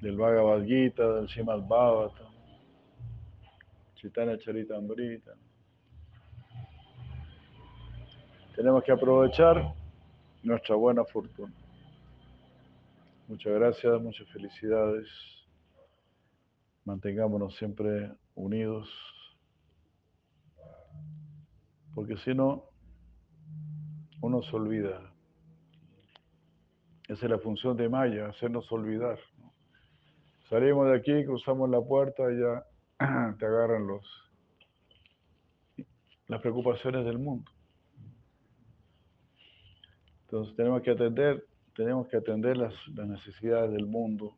Del Bhagavad Gita, del Srimad Bhavata, Chaitanya Charitamrita. Tenemos que aprovechar nuestra buena fortuna. Muchas gracias, muchas felicidades. Mantengámonos siempre unidos. Porque si no, uno se olvida. Esa es la función de Maya, hacernos olvidar. Salimos de aquí, cruzamos la puerta y ya te agarran los las preocupaciones del mundo. Entonces tenemos que atender, tenemos que atender las, las necesidades del mundo,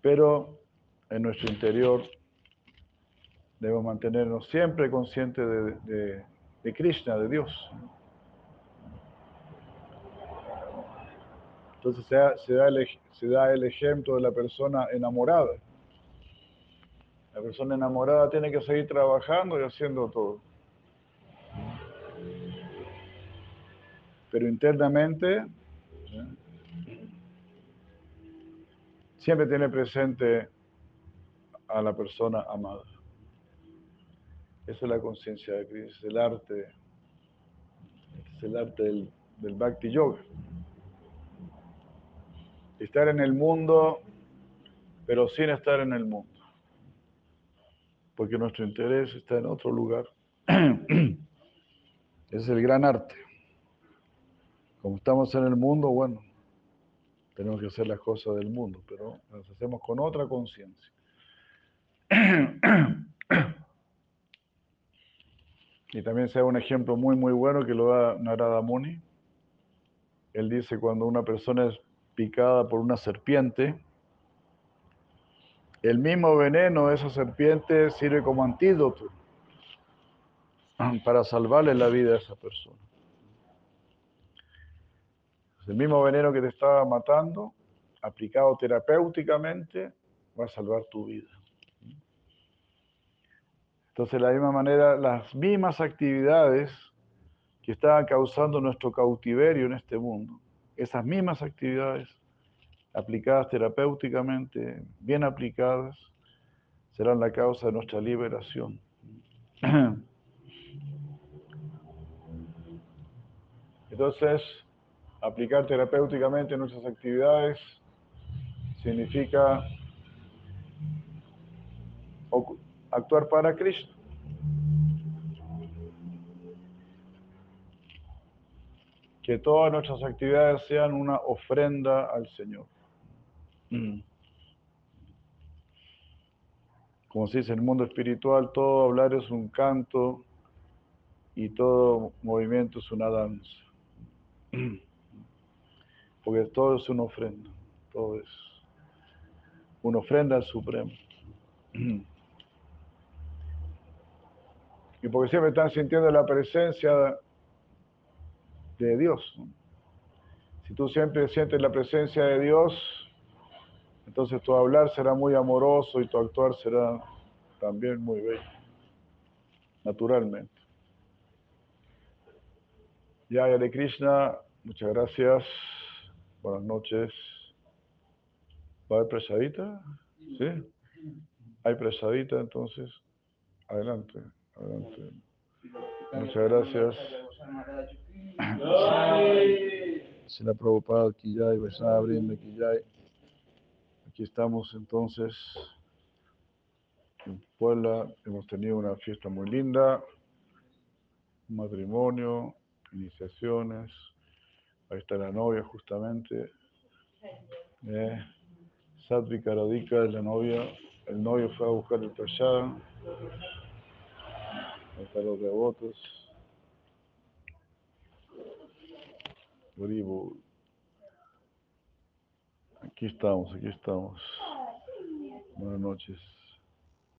pero en nuestro interior debemos mantenernos siempre conscientes de, de- de Krishna, de Dios. Entonces se da, se, da el, se da el ejemplo de la persona enamorada. La persona enamorada tiene que seguir trabajando y haciendo todo. Pero internamente ¿eh? siempre tiene presente a la persona amada. Esa es la conciencia de Krishna, es el arte, es el arte del, del Bhakti Yoga. Estar en el mundo, pero sin estar en el mundo. Porque nuestro interés está en otro lugar. Es el gran arte. Como estamos en el mundo, bueno, tenemos que hacer las cosas del mundo, pero las hacemos con otra conciencia. Y también se da un ejemplo muy, muy bueno que lo da Narada Muni. Él dice cuando una persona es picada por una serpiente, el mismo veneno de esa serpiente sirve como antídoto para salvarle la vida a esa persona. El mismo veneno que te estaba matando, aplicado terapéuticamente, va a salvar tu vida. Entonces, de la misma manera, las mismas actividades que estaban causando nuestro cautiverio en este mundo, esas mismas actividades aplicadas terapéuticamente, bien aplicadas, serán la causa de nuestra liberación. Entonces, aplicar terapéuticamente nuestras actividades significa actuar para Cristo. Que todas nuestras actividades sean una ofrenda al Señor. Mm. Como se dice en el mundo espiritual, todo hablar es un canto y todo movimiento es una danza. Porque todo es una ofrenda, todo es una ofrenda al Supremo. Y porque siempre están sintiendo la presencia de Dios. Si tú siempre sientes la presencia de Dios, entonces tu hablar será muy amoroso y tu actuar será también muy bello, naturalmente. Ya, de Krishna, muchas gracias. Buenas noches. ¿Va a haber presadita? ¿Sí? ¿Hay presadita entonces? Adelante. Adelante. Muchas gracias. Se la Prabhupada Kiyai, Vaishnava Brinda Kiyai. Aquí estamos entonces en Puebla. Hemos tenido una fiesta muy linda, un matrimonio, iniciaciones. Ahí está la novia justamente. Eh, Satvika Radhika es la novia. El novio fue a buscar el prasad hasta los devotos. Gribo. Aquí estamos, aquí estamos. Buenas noches.